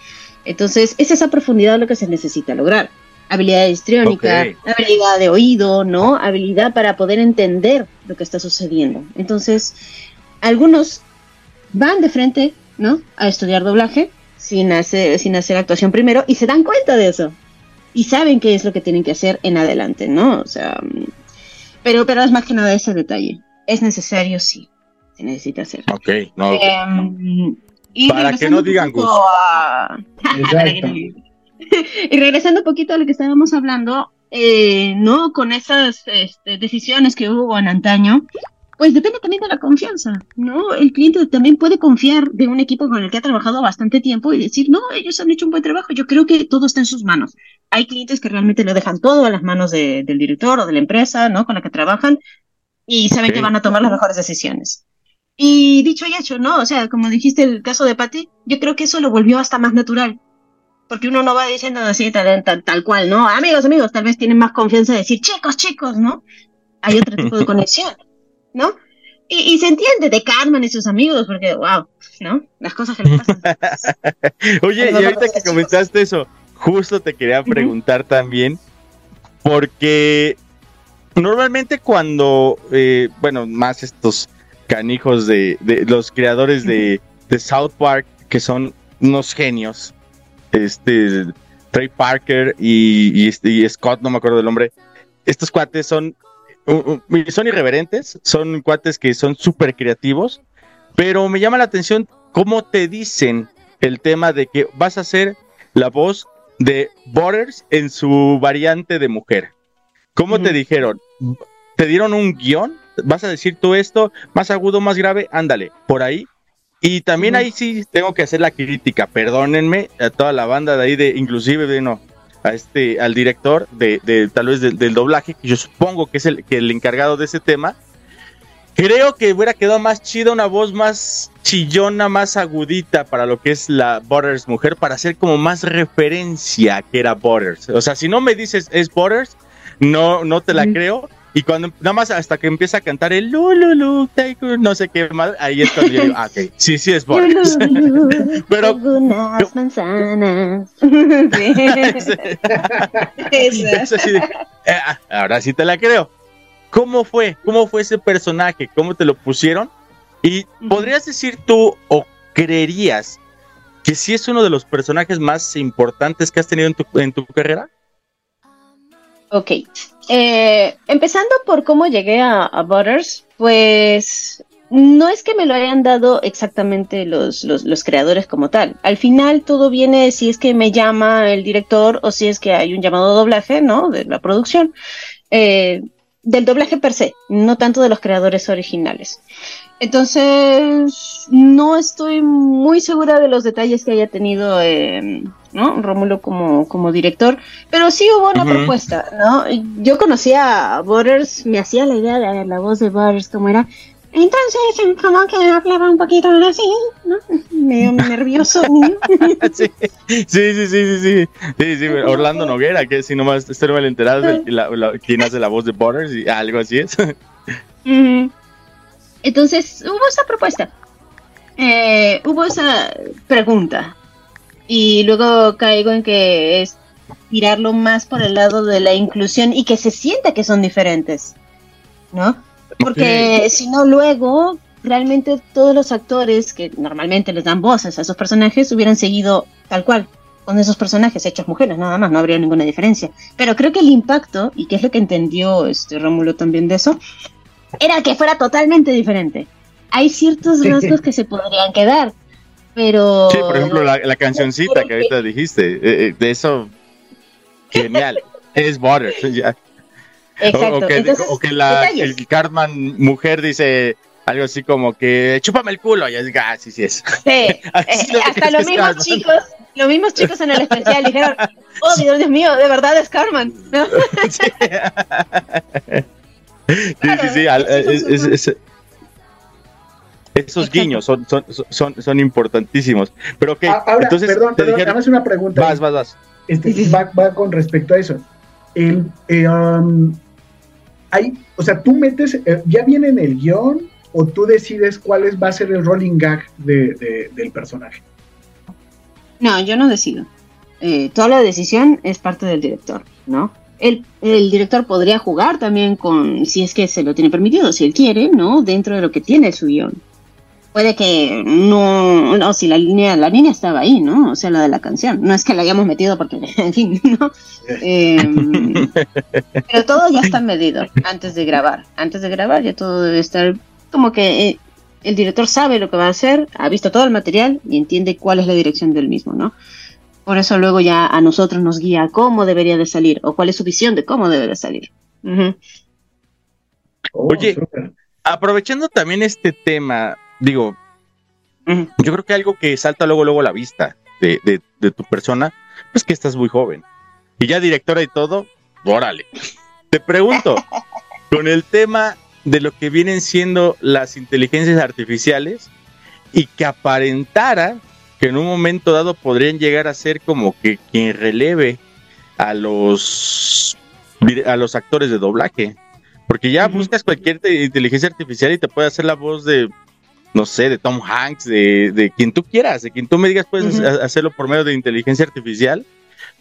Entonces, es esa profundidad lo que se necesita lograr. Habilidad histriónica, habilidad de oído, ¿no? Habilidad para poder entender lo que está sucediendo. Entonces, algunos van de frente, ¿no? A estudiar doblaje sin hacer, sin hacer actuación primero y se dan cuenta de eso y saben qué es lo que tienen que hacer en adelante, ¿no? O sea, pero, pero es más que nada ese detalle. Es necesario, sí, se necesita hacer. Ok, no. Em, para que no digan gusto. (laughs) (laughs) y regresando un poquito a lo que estábamos hablando, eh, ¿no? Con esas este, decisiones que hubo en antaño, pues depende también de la confianza, ¿no? El cliente también puede confiar de un equipo con el que ha trabajado bastante tiempo y decir, no, ellos han hecho un buen trabajo, yo creo que todo está en sus manos. Hay clientes que realmente lo dejan todo a las manos del director o de la empresa, ¿no? Con la que trabajan y saben que van a tomar las mejores decisiones. Y dicho y hecho, ¿no? O sea, como dijiste el caso de Patty, yo creo que eso lo volvió hasta más natural. Porque uno no va diciendo así tal, tal, tal cual, ¿no? Amigos, amigos, tal vez tienen más confianza de decir, chicos, chicos, ¿no? Hay otro tipo de (laughs) conexión. ¿no? Y, se entiende de Carmen y sus amigos, porque, wow, ¿no? Las cosas que le pasan. (laughs) Oye, y ahorita que comentaste eso, justo te quería preguntar también, porque normalmente cuando, eh, bueno, más estos canijos de, los creadores de, South Park, que son unos genios, este, Trey Parker y, este, y Scott, no me acuerdo del nombre, estos cuates son son irreverentes, son cuates que son súper creativos, pero me llama la atención cómo te dicen el tema de que vas a ser la voz de Borders en su variante de mujer. ¿Cómo te dijeron? ¿Te dieron un guion? ¿Vas a decir tú esto? ¿Más agudo, más grave? Ándale, por ahí. Y también ahí sí tengo que hacer la crítica, perdónenme a toda la banda de ahí de, inclusive de no, a este, al director de, tal vez del doblaje, que yo supongo que es el, que el encargado de ese tema. Creo que hubiera quedado más chida una voz más chillona, más agudita para lo que es la Borders mujer, para hacer como más referencia que era Borders. O sea, si no me dices es Borders, no, no te la creo. Y cuando nada más hasta que empieza a cantar el Lululu, no sé qué más, ahí es cuando yo digo, ah, ok, sí, sí es Boris. (laughs) Pero. Unas manzanas. (laughs) (laughs) Eh, ah, ahora sí te la creo. ¿Cómo fue? ¿Cómo fue ese personaje? ¿Cómo te lo pusieron? Y podrías decir tú o creerías que sí es uno de los personajes más importantes que has tenido en tu, en tu carrera? Ok. Eh, empezando por cómo llegué a, Butters, pues no es que me lo hayan dado exactamente los, los, creadores como tal. Al final todo viene si es que me llama el director o si es que hay un llamado doblaje, ¿no? De la producción. Eh, del doblaje per se, no tanto de los creadores originales. Entonces, no estoy muy segura de los detalles que haya tenido eh, ¿no? Rómulo como, como director, pero sí hubo una propuesta, ¿no? Yo conocía a Borders, me hacía la idea de la voz de Borders, como era. Entonces, como que hablaba un poquito así, ¿no? Medio (laughs) nervioso. (laughs) sí, sí, sí, sí, sí, sí, sí, Orlando Noguera, que si nomás estoy mal enterado de la, quién hace la voz de Borders y algo así es. (laughs) Entonces, hubo esa propuesta. Eh, hubo esa pregunta. Y luego caigo en que es tirarlo más por el lado de la inclusión y que se sienta que son diferentes. ¿No? Porque si no, luego realmente todos los actores que normalmente les dan voces a esos personajes hubieran seguido tal cual, con esos personajes hechos mujeres, nada más, no habría ninguna diferencia. Pero creo que el impacto, y que es lo que entendió este Rómulo también de eso, era que fuera totalmente diferente. Hay ciertos rasgos que se podrían quedar, pero... Sí, por ejemplo, la, la cancioncita que ahorita dijiste, eh, eh, de eso, genial, es Butter, (laughs) ya. Exacto. O, que, la, el Cartman mujer dice algo así como que chúpame el culo y es ah, sí sí es. Sí, (laughs) eh, hasta los mismos chicos, los mismos chicos en el especial dijeron, oh Dios mío, de verdad es Cartman. (laughs) Sí, sí, sí, es, esos guiños son, son, son, son importantísimos. Pero ok, entonces. Perdón, perdón, dijeron, una pregunta. Vas, vas, vas. este, va, va, con respecto a eso. El, eh, um, hay, o sea, tú metes, eh, ya viene en el guion o tú decides cuál es, va a ser el rolling gag de, del personaje. No, yo no decido. Eh, toda la decisión es parte del director, ¿no? El, el, director podría jugar también con, si es que se lo tiene permitido, si él quiere, ¿no? Dentro de lo que tiene su guion. Puede que no, no, si la línea, la línea estaba ahí, ¿no? O sea, la de la canción. No es que la hayamos metido porque, (laughs) en fin, ¿no? Eh, (laughs) pero todo ya está medido antes de grabar. Antes de grabar ya todo debe estar como que eh, el director sabe lo que va a hacer, ha visto todo el material y entiende cuál es la dirección del mismo, ¿no? Por eso luego ya a nosotros nos guía cómo debería de salir o cuál es su visión de cómo debe de salir. Oye, aprovechando también este tema, digo, yo creo que algo que salta luego, luego a la vista de, de, tu persona, pues que estás muy joven. Y ya directora y todo, órale. Te pregunto, (laughs) con el tema de lo que vienen siendo las inteligencias artificiales y que aparentara que en un momento dado podrían llegar a ser como que quien releve a los a los actores de doblaje. Porque ya buscas cualquier inteligencia artificial y te puede hacer la voz de, no sé, de Tom Hanks, de, de quien tú quieras, de quien tú me digas, puedes hacerlo por medio de inteligencia artificial.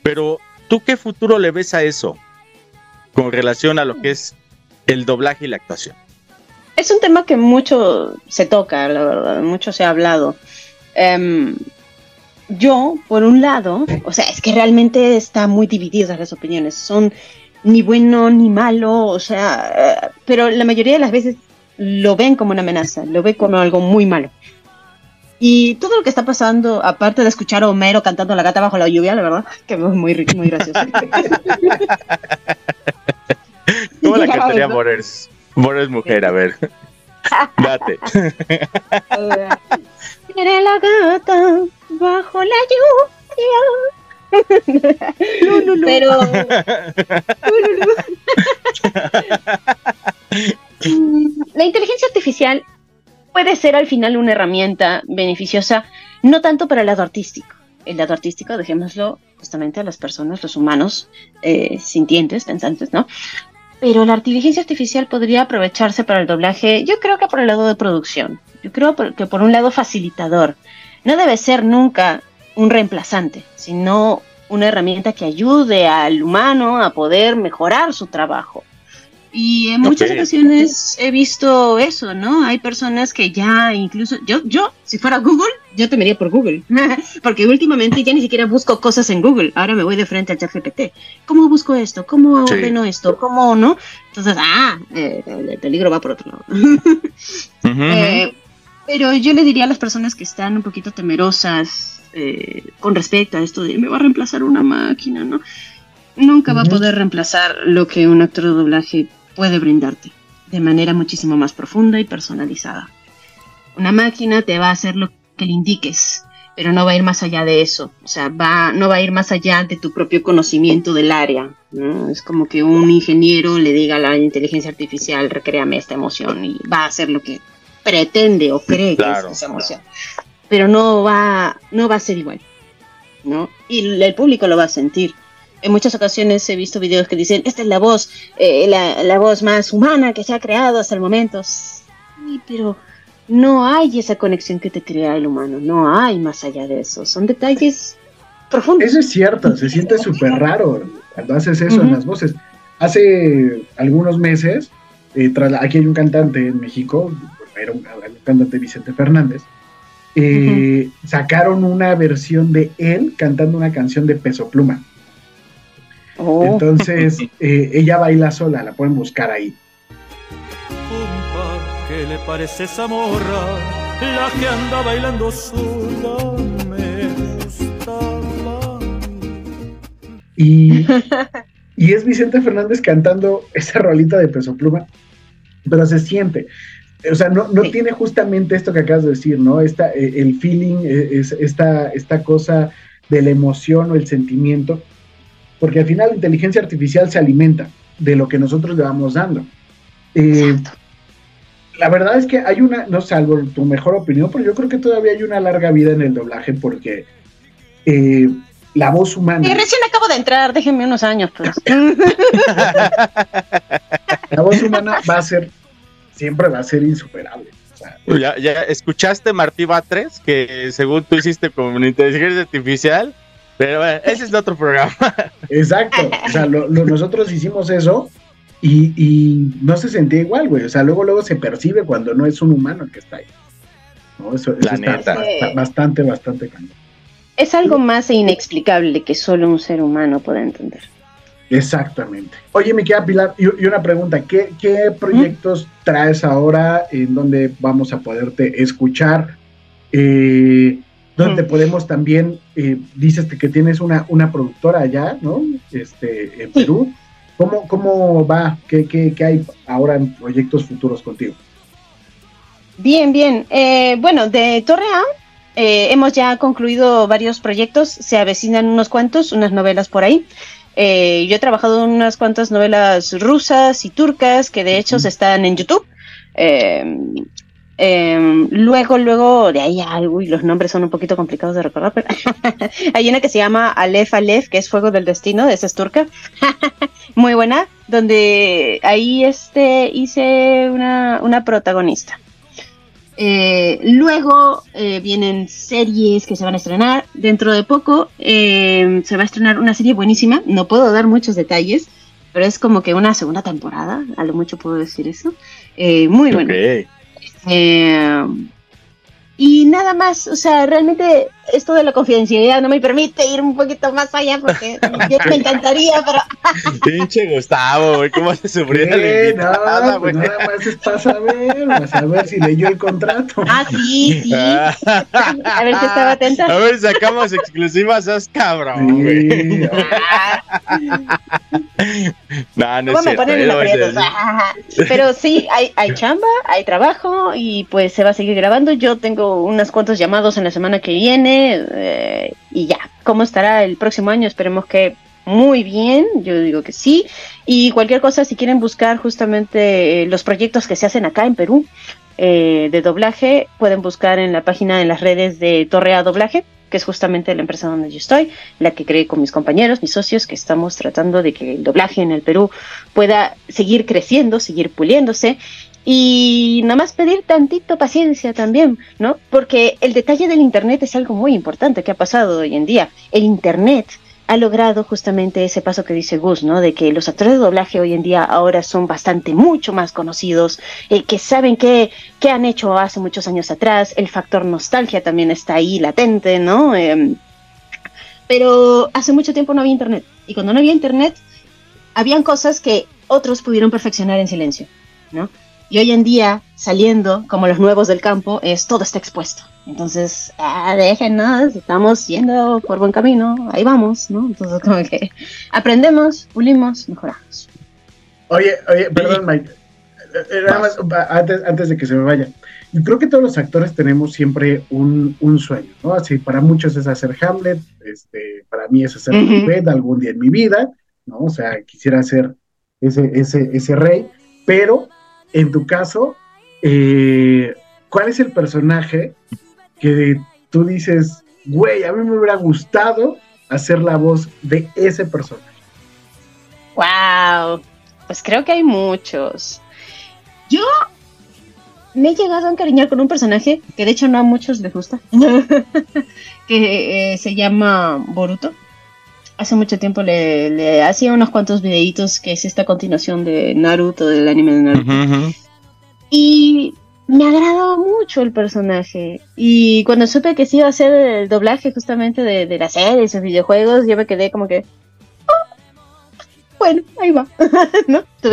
Pero, ¿tú qué futuro le ves a eso con relación a lo que es el doblaje y la actuación? Es un tema que mucho se toca, la verdad, mucho se ha hablado. Um, yo, por un lado, o sea, es que realmente está muy divididas las opiniones. Son ni bueno ni malo, o sea, eh, pero la mayoría de las veces lo ven como una amenaza, lo ven como algo muy malo. Y todo lo que está pasando, aparte de escuchar a Homero cantando La gata bajo la lluvia, la verdad, que es muy, muy gracioso. (laughs) ¿Cómo la (laughs) cantaría Morers? Morers mujer, a ver. (laughs) Date. Tiene la gata bajo la lluvia. Pero. La inteligencia artificial puede ser al final una herramienta beneficiosa, no tanto para el lado artístico. El lado artístico, dejémoslo justamente a las personas, los humanos eh, sintientes, pensantes, ¿no? Pero la inteligencia artificial podría aprovecharse para el doblaje, yo creo que por el lado de producción. Yo creo que por un lado facilitador. No debe ser nunca un reemplazante, sino una herramienta que ayude al humano a poder mejorar su trabajo. Y en muchas ocasiones he visto eso, ¿no? Hay personas que ya incluso, yo, yo, si fuera Google, yo te por Google, (laughs) porque últimamente ya ni siquiera busco cosas en Google, ahora me voy de frente al chat GPT. ¿Cómo busco esto? ¿Cómo ordeno esto? ¿Cómo no? Entonces, ah, eh, el peligro va por otro lado. (laughs) Eh, pero yo le diría a las personas que están un poquito temerosas eh, con respecto a esto de me va a reemplazar una máquina, ¿no? Nunca va a poder reemplazar lo que un actor de doblaje puede brindarte de manera muchísimo más profunda y personalizada. Una máquina te va a hacer lo que le indiques, pero no va a ir más allá de eso. O sea, va, no va a ir más allá de tu propio conocimiento del área. ¿no? Es como que un ingeniero le diga a la inteligencia artificial, recréame esta emoción y va a hacer lo que pretende o cree que es esa emoción. Pero no va, no va a ser igual. ¿no? Y el público lo va a sentir en muchas ocasiones he visto videos que dicen, esta es la voz, eh, la, voz más humana que se ha creado hasta el momento. Sí, pero no hay esa conexión que te crea el humano, no hay más allá de eso, son detalles profundos. Eso es cierto, se siente súper raro cuando haces eso en las voces. Hace algunos meses, eh, aquí hay un cantante en México, era un, cantante Vicente Fernández, eh, sacaron una versión de él cantando una canción de Peso Pluma. Oh. Entonces, (laughs) eh, ella baila sola, la pueden buscar ahí. ¿Qué le parece esa morra? La que anda bailando sola me gustaba. Y, (laughs) y es Vicente Fernández cantando esa rolita de peso pluma, pero se siente. O sea, no, no tiene justamente esto que acabas de decir, ¿no? Esta, eh, el feeling, eh, es, esta, esta cosa de la emoción o el sentimiento porque al final la inteligencia artificial se alimenta de lo que nosotros le vamos dando. Eh, la verdad es que hay una, no salvo tu mejor opinión, pero yo creo que todavía hay una larga vida en el doblaje porque eh, la voz humana. Y recién acabo de entrar, déjenme unos años, pues. (laughs) la voz humana va a ser, siempre va a ser insuperable. ya, ya escuchaste Martí Batres, que según tú hiciste con inteligencia artificial, pero bueno, ese es otro programa. (laughs) Exacto, o sea, nosotros hicimos eso y, y, no se sentía igual, güey. O sea, luego, luego se percibe cuando no es un humano el que está ahí. ¿no? Eso, eso está, bastante, bastante cañón. Es algo más inexplicable que solo un ser humano puede entender. Exactamente. Oye, me queda Pilar, y, una pregunta, ¿qué, qué proyectos traes ahora en donde vamos a poderte escuchar? Eh, donde podemos también, eh, dices que tienes una, una productora allá, ¿no? Este, en Perú. ¿Cómo, ¿Cómo va? ¿Qué, qué, qué hay ahora en proyectos futuros contigo? Bien, bien. Eh, bueno, de Torreón eh, hemos ya concluido varios proyectos, se avecinan unos cuantos, unas novelas por ahí. Eh, yo he trabajado en unas cuantas novelas rusas y turcas que de hecho están en YouTube. Luego, luego, de ahí algo, y los nombres son un poquito complicados de recordar, pero (laughs) hay una que se llama Aleph Aleph, que es Fuego del Destino, esa es turca, (laughs) muy buena, donde ahí este, hice una, una protagonista. Eh, luego eh, vienen series que se van a estrenar. Dentro de poco eh, se va a estrenar una serie buenísima. No puedo dar muchos detalles, pero es como que una segunda temporada. A lo mucho puedo decir eso. muy bueno. Y nada más, o sea, realmente esto de la confidencialidad no me permite ir un poquito más allá porque (laughs) me encantaría, pero... (laughs) Pinche Gustavo, güey, ¿cómo se sufrió eh, no, pues nada más es para saber, para saber si leyó el contrato. Ah, sí, sí. (laughs) a ver si estaba atenta. A ver, sacamos exclusivas, es cabrón, güey. (laughs) no, no es cierto. Me (laughs) pero sí, hay, hay (laughs) chamba, hay trabajo y pues se va a seguir grabando. Yo tengo unos cuantos llamados en la semana que viene eh, y ya. ¿Cómo estará el próximo año? Esperemos que muy bien, yo digo que sí. Y cualquier cosa, si quieren buscar justamente eh, los proyectos que se hacen acá en Perú eh, de doblaje, pueden buscar en la página, en las redes de Torrea Doblaje, que es justamente la empresa donde yo estoy, la que creé con mis compañeros, mis socios, que estamos tratando de que el doblaje en el Perú pueda seguir creciendo, seguir puliéndose y nada más pedir tantito paciencia también, ¿no? Porque el detalle del Internet es algo muy importante que ha pasado hoy en día. El Internet ha logrado justamente ese paso que dice Gus, ¿no? De que los actores de doblaje hoy en día ahora son bastante, mucho más conocidos, eh, que saben qué, qué han hecho hace muchos años atrás, el factor nostalgia también está ahí latente, ¿no? Em, pero hace mucho tiempo no había Internet. Y cuando no había Internet, habían cosas que otros pudieron perfeccionar en silencio, ¿no? Y hoy en día, saliendo como los nuevos del campo, es todo está expuesto. Entonces, ah, déjenos, estamos yendo por buen camino, ahí vamos, ¿no? Entonces, como que aprendemos, pulimos, mejoramos. Oye, oye, perdón, Mike. Eh, eh, nada más, antes, antes de que se me vaya. Yo creo que todos los actores tenemos siempre un, un sueño, ¿no? Así, para muchos es hacer Hamlet, este, para mí es hacer uh algún día en mi vida, ¿no? O sea, quisiera ser ese, ese, ese rey, pero en tu caso, eh, ¿cuál es el personaje que tú dices, güey, a mí me hubiera gustado hacer la voz de ese personaje? Wow, pues creo que hay muchos. Yo me he llegado a encariñar con un personaje que de hecho no a muchos les gusta, (laughs) que eh, se llama Boruto hace mucho tiempo le, hacía unos cuantos videitos que es esta continuación de Naruto, del anime de Naruto. Y me agradó mucho el personaje. Y cuando supe que se iba a hacer el doblaje justamente de, de las series o videojuegos, yo me quedé como que. Oh, bueno, ahí va. (laughs) ¿No? (laughs)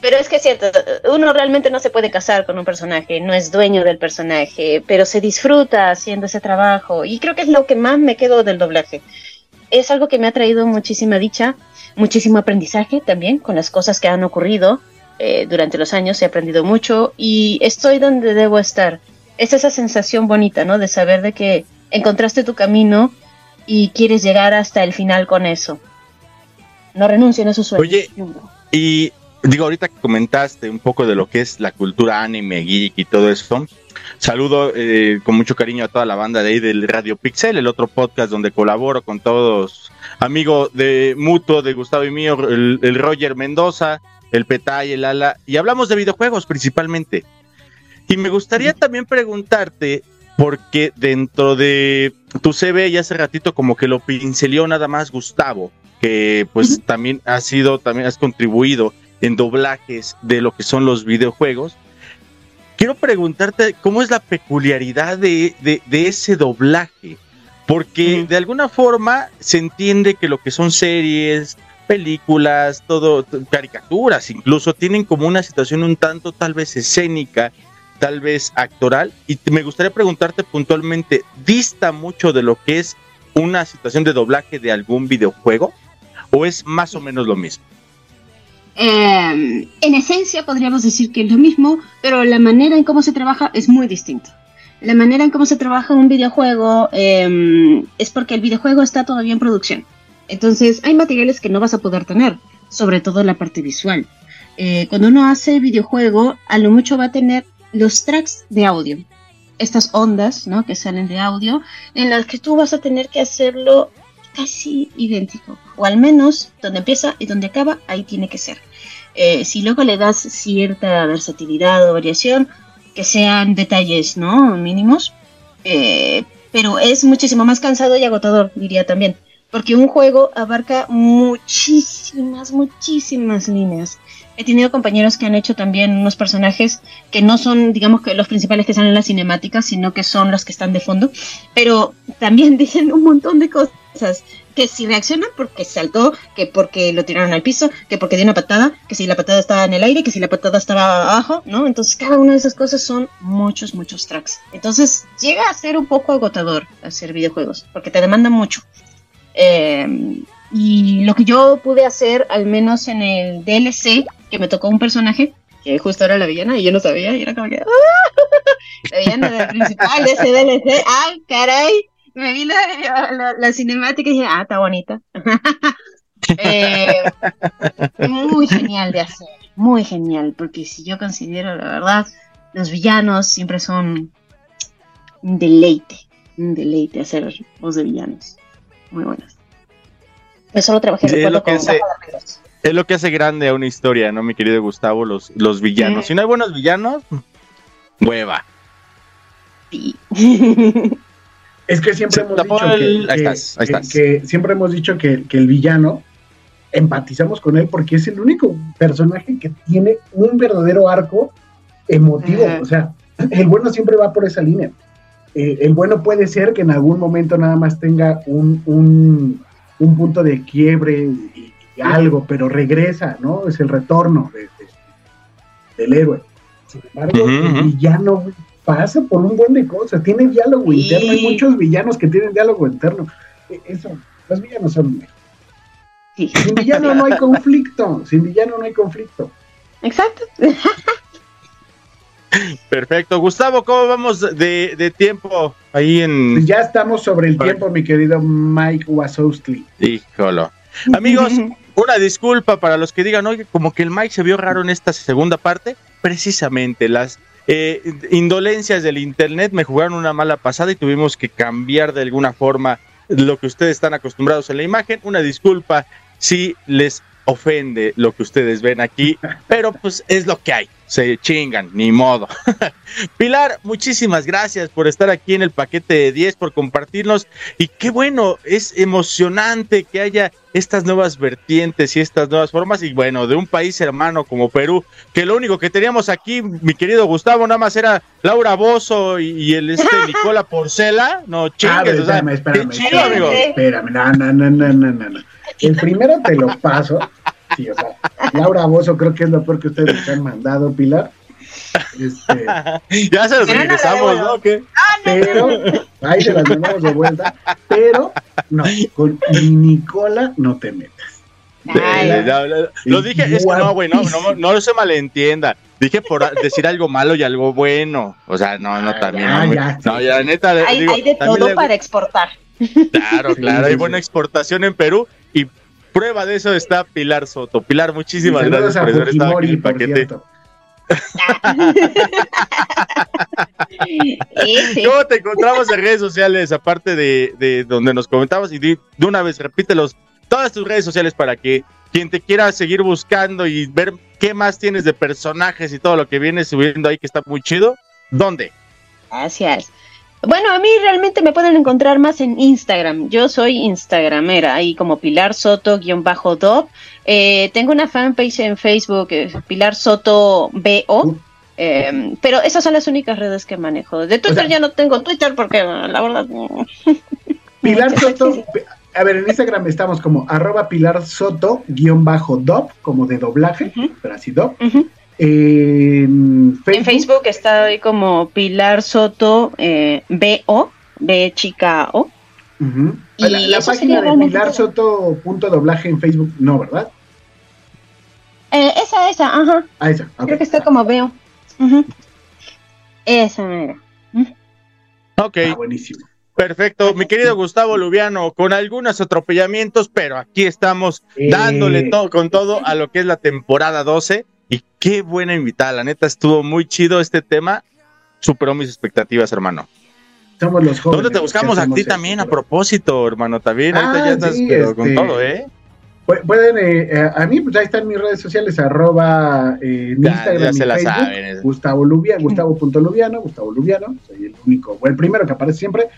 Pero es que es cierto, uno realmente no se puede casar con un personaje, no es dueño del personaje, pero se disfruta haciendo ese trabajo y creo que es lo que más me quedo del doblaje. Es algo que me ha traído muchísima dicha, muchísimo aprendizaje también con las cosas que han ocurrido eh, durante los años, he aprendido mucho y estoy donde debo estar. Es esa sensación bonita, ¿no? De saber de que encontraste tu camino y quieres llegar hasta el final con eso. No renuncien a sus sueños. Oye, y digo, ahorita que comentaste un poco de lo que es la cultura anime, geek y todo eso, saludo eh, con mucho cariño a toda la banda de ahí del Radio Pixel, el otro podcast donde colaboro con todos, amigo de mutuo de Gustavo y mío, el, el Roger Mendoza, el Petay, el Ala, y hablamos de videojuegos principalmente. Y me gustaría también preguntarte, porque dentro de tu CV y hace ratito como que lo pincelió nada más Gustavo, que pues también ha sido, también has contribuido en doblajes de lo que son los videojuegos. Quiero preguntarte cómo es la peculiaridad de, de, ese doblaje, porque de alguna forma se entiende que lo que son series, películas, todo, caricaturas incluso, tienen como una situación un tanto tal vez escénica, tal vez actoral, y me gustaría preguntarte puntualmente, ¿dista mucho de lo que es una situación de doblaje de algún videojuego? ¿O es más o menos lo mismo? Em, en esencia podríamos decir que es lo mismo, pero la manera en cómo se trabaja es muy distinta. La manera en cómo se trabaja un videojuego em, es porque el videojuego está todavía en producción. Entonces hay materiales que no vas a poder tener, sobre todo la parte visual. Eh, cuando uno hace videojuego, a lo mucho va a tener los tracks de audio, estas ondas ¿no? que salen de audio, en las que tú vas a tener que hacerlo casi idéntico, o al menos donde empieza y donde acaba, ahí tiene que ser. Eh, si luego le das cierta versatilidad o variación, que sean detalles ¿no? mínimos, eh, pero es muchísimo más cansado y agotador, diría también, porque un juego abarca muchísimas, muchísimas líneas. He tenido compañeros que han hecho también unos personajes que no son, digamos, que los principales que salen en las cinemáticas, sino que son los que están de fondo, pero también (laughs) dicen un montón de cosas que si reaccionan porque saltó, que porque lo tiraron al piso, que porque dio una patada, que si la patada estaba en el aire, que si la patada estaba abajo, ¿no? Entonces cada una de esas cosas son muchos, muchos tracks. Entonces llega a ser un poco agotador hacer videojuegos, porque te demanda mucho. Eh, y lo que yo pude hacer, al menos en el DLC, que me tocó un personaje, que justo era la villana, y yo no sabía, y era como que, ¡ah! (laughs) la villana principal de ese DLC, ¡ay, caray! Me vi la, cinemática y dije, ah, está bonita. (laughs) eh, muy genial de hacer, muy genial, porque si yo considero, la verdad, los villanos siempre son un deleite, un deleite hacer voz de villanos. Muy buenas. Yo solo trabajé es lo, que hace, es lo que hace grande a una historia, ¿no, mi querido Gustavo? Los, los villanos. Si no hay buenos villanos, hueva. Sí. es que siempre hemos dicho que, siempre hemos dicho que, el villano empatizamos con él porque es el único personaje que tiene un verdadero arco emotivo. O sea, el bueno siempre va por esa línea. Eh, el bueno puede ser que en algún momento nada más tenga un, un, punto de quiebre y, algo, pero regresa, ¿no? Es el retorno del héroe. Sin embargo, el villano pasa por un buen de cosas, tiene diálogo interno, hay muchos villanos que tienen diálogo interno. E, eso, los villanos son... Sin villano no hay (laughs) conflicto, sin villano no hay conflicto. Exacto. (laughs) Perfecto. Gustavo, ¿cómo vamos de, tiempo ahí en...? Ya estamos sobre el tiempo, mi querido Mike Wazowski. Híjolo. Amigos, (laughs) una disculpa para los que digan, oye, como que el Mike se vio raro en esta segunda parte. Precisamente las eh, indolencias del Internet me jugaron una mala pasada y tuvimos que cambiar de alguna forma lo que ustedes están acostumbrados en la imagen. Una disculpa si les ofende lo que ustedes ven aquí, pero pues es lo que hay se chingan, ni modo. (laughs) Pilar, muchísimas gracias por estar aquí en el paquete de 10, por compartirnos. Y qué bueno, es emocionante que haya estas nuevas vertientes y estas nuevas formas. Y bueno, de un país hermano como Perú, que lo único que teníamos aquí, mi querido Gustavo, nada más era Laura Bozo y, el este (laughs) Nicola Porcela. No chingues, o sea, espérame, espérame, no, no, no, no, no, no. El primero te lo paso Sí, o sea, Laura Bozo creo que es lo peor que ustedes han mandado, Pilar. Este, ya se los regresamos, ¿no? ¿Qué? Pero, ahí se las mandamos de vuelta, pero no, con Nicola no te metas. lo, dije, es que no, güey, no, no, no, se malentienda. Dije por decir algo malo y algo bueno. O sea, no, no, ah, también. no, ya, neta. Hay, hay de todo para exportar. Claro, claro, hay buena exportación en Perú y Prueba de eso está Pilar Soto. Pilar, muchísimas gracias por estar aquí en el paquete. (laughs) ¿Cómo te encontramos en redes sociales, aparte de, de donde nos comentabas? Y de, una vez, repítelos, todas tus redes sociales para que quien te quiera seguir buscando y ver qué más tienes de personajes y todo lo que vienes subiendo ahí que está muy chido, ¿dónde? Gracias. Bueno, a mí realmente me pueden encontrar más en Instagram. Yo soy Instagramera, ahí como Pilar Soto-Dop. Eh, tengo una fanpage en Facebook, eh, Pilar Soto BO. Em, pero esas son las únicas redes que manejo. De Twitter ya no tengo Twitter porque la verdad. (laughs) Pilar Soto. A ver, en Instagram estamos como arroba Pilar Soto-Dop, como de doblaje, pero así Dop. En Facebook, está ahí como Pilar Soto eh, BO, B chica O. y la, página de Pilar Soto punto doblaje en Facebook, no, ¿verdad? Eh, esa, esa, ajá. Ah, esa. Creo que está como veo. Esa mira. Ok. Ah, buenísimo. Perfecto, mi querido Gustavo Lubiano, con algunos atropellamientos, pero aquí estamos eh. dándole todo con todo a lo que es la temporada 12. Y qué buena invitada, la neta estuvo muy chido este tema. Superó mis expectativas, hermano. Somos los jóvenes. ¿Dónde te buscamos a ti también a propósito, hermano? También, ahorita ya ah, estás con este, todo, ¿eh? Pueden, eh, eh, a mí, pues ahí están mis redes sociales, arroba eh, en Instagram se Facebook, saben. Gustavo Lubiano, Gustavo.lubiano, Gustavo Lubiano, soy el único, o el primero que aparece siempre.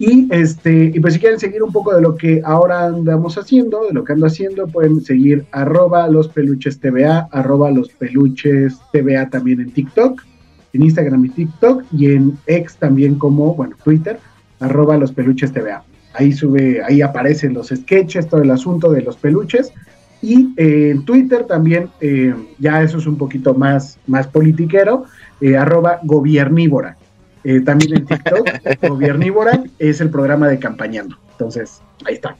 Y este, y pues si quieren seguir un poco de lo que ahora andamos haciendo, de lo que ando haciendo, pueden seguir arroba los peluches TVA, arroba los peluches TVA también en TikTok, en Instagram y TikTok, y en X también como, bueno, Twitter, arroba los peluches TVA. Ahí sube, ahí aparecen los sketches, todo el asunto de los peluches. Y eh, en Twitter también, eh, ya eso es un poquito más, más politiquero, eh, arroba gobiernívora. Eh, también en TikTok, (laughs) Gobiernívora, es el programa de Campañando. Entonces, ahí está.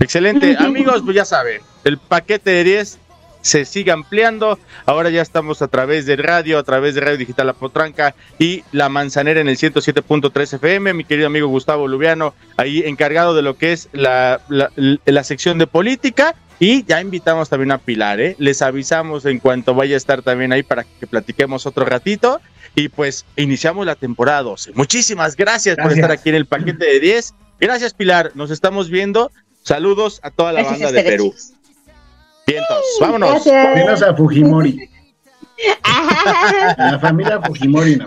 Excelente. Amigos, pues ya saben, el paquete de 10 se sigue ampliando. Ahora ya estamos a través de radio, a través de Radio Digital La Potranca y La Manzanera en el 107.3 FM. Mi querido amigo Gustavo Lubiano, ahí encargado de lo que es la, la, sección de política. Y ya invitamos también a Pilar, ¿eh? Les avisamos en cuanto vaya a estar también ahí para que platiquemos otro ratito. Y pues iniciamos la temporada 12. Muchísimas gracias, por estar aquí en el paquete de 10. Gracias, Pilar. Nos estamos viendo. Saludos a toda la banda de Perú. Vientos, vámonos. Menos a Fujimori. (laughs) la familia Fujimori no.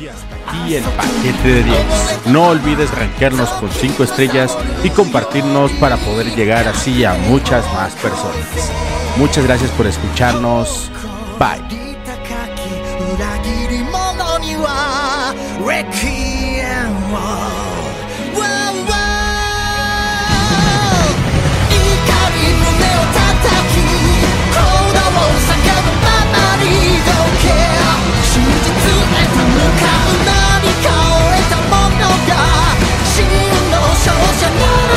Y hasta aquí el paquete de 10. No olvides rankearnos con 5 estrellas y compartirnos para poder llegar así a muchas más personas. Muchas gracias por escucharnos. Bye. 浮かぶ何か折れたものが真の勝者なら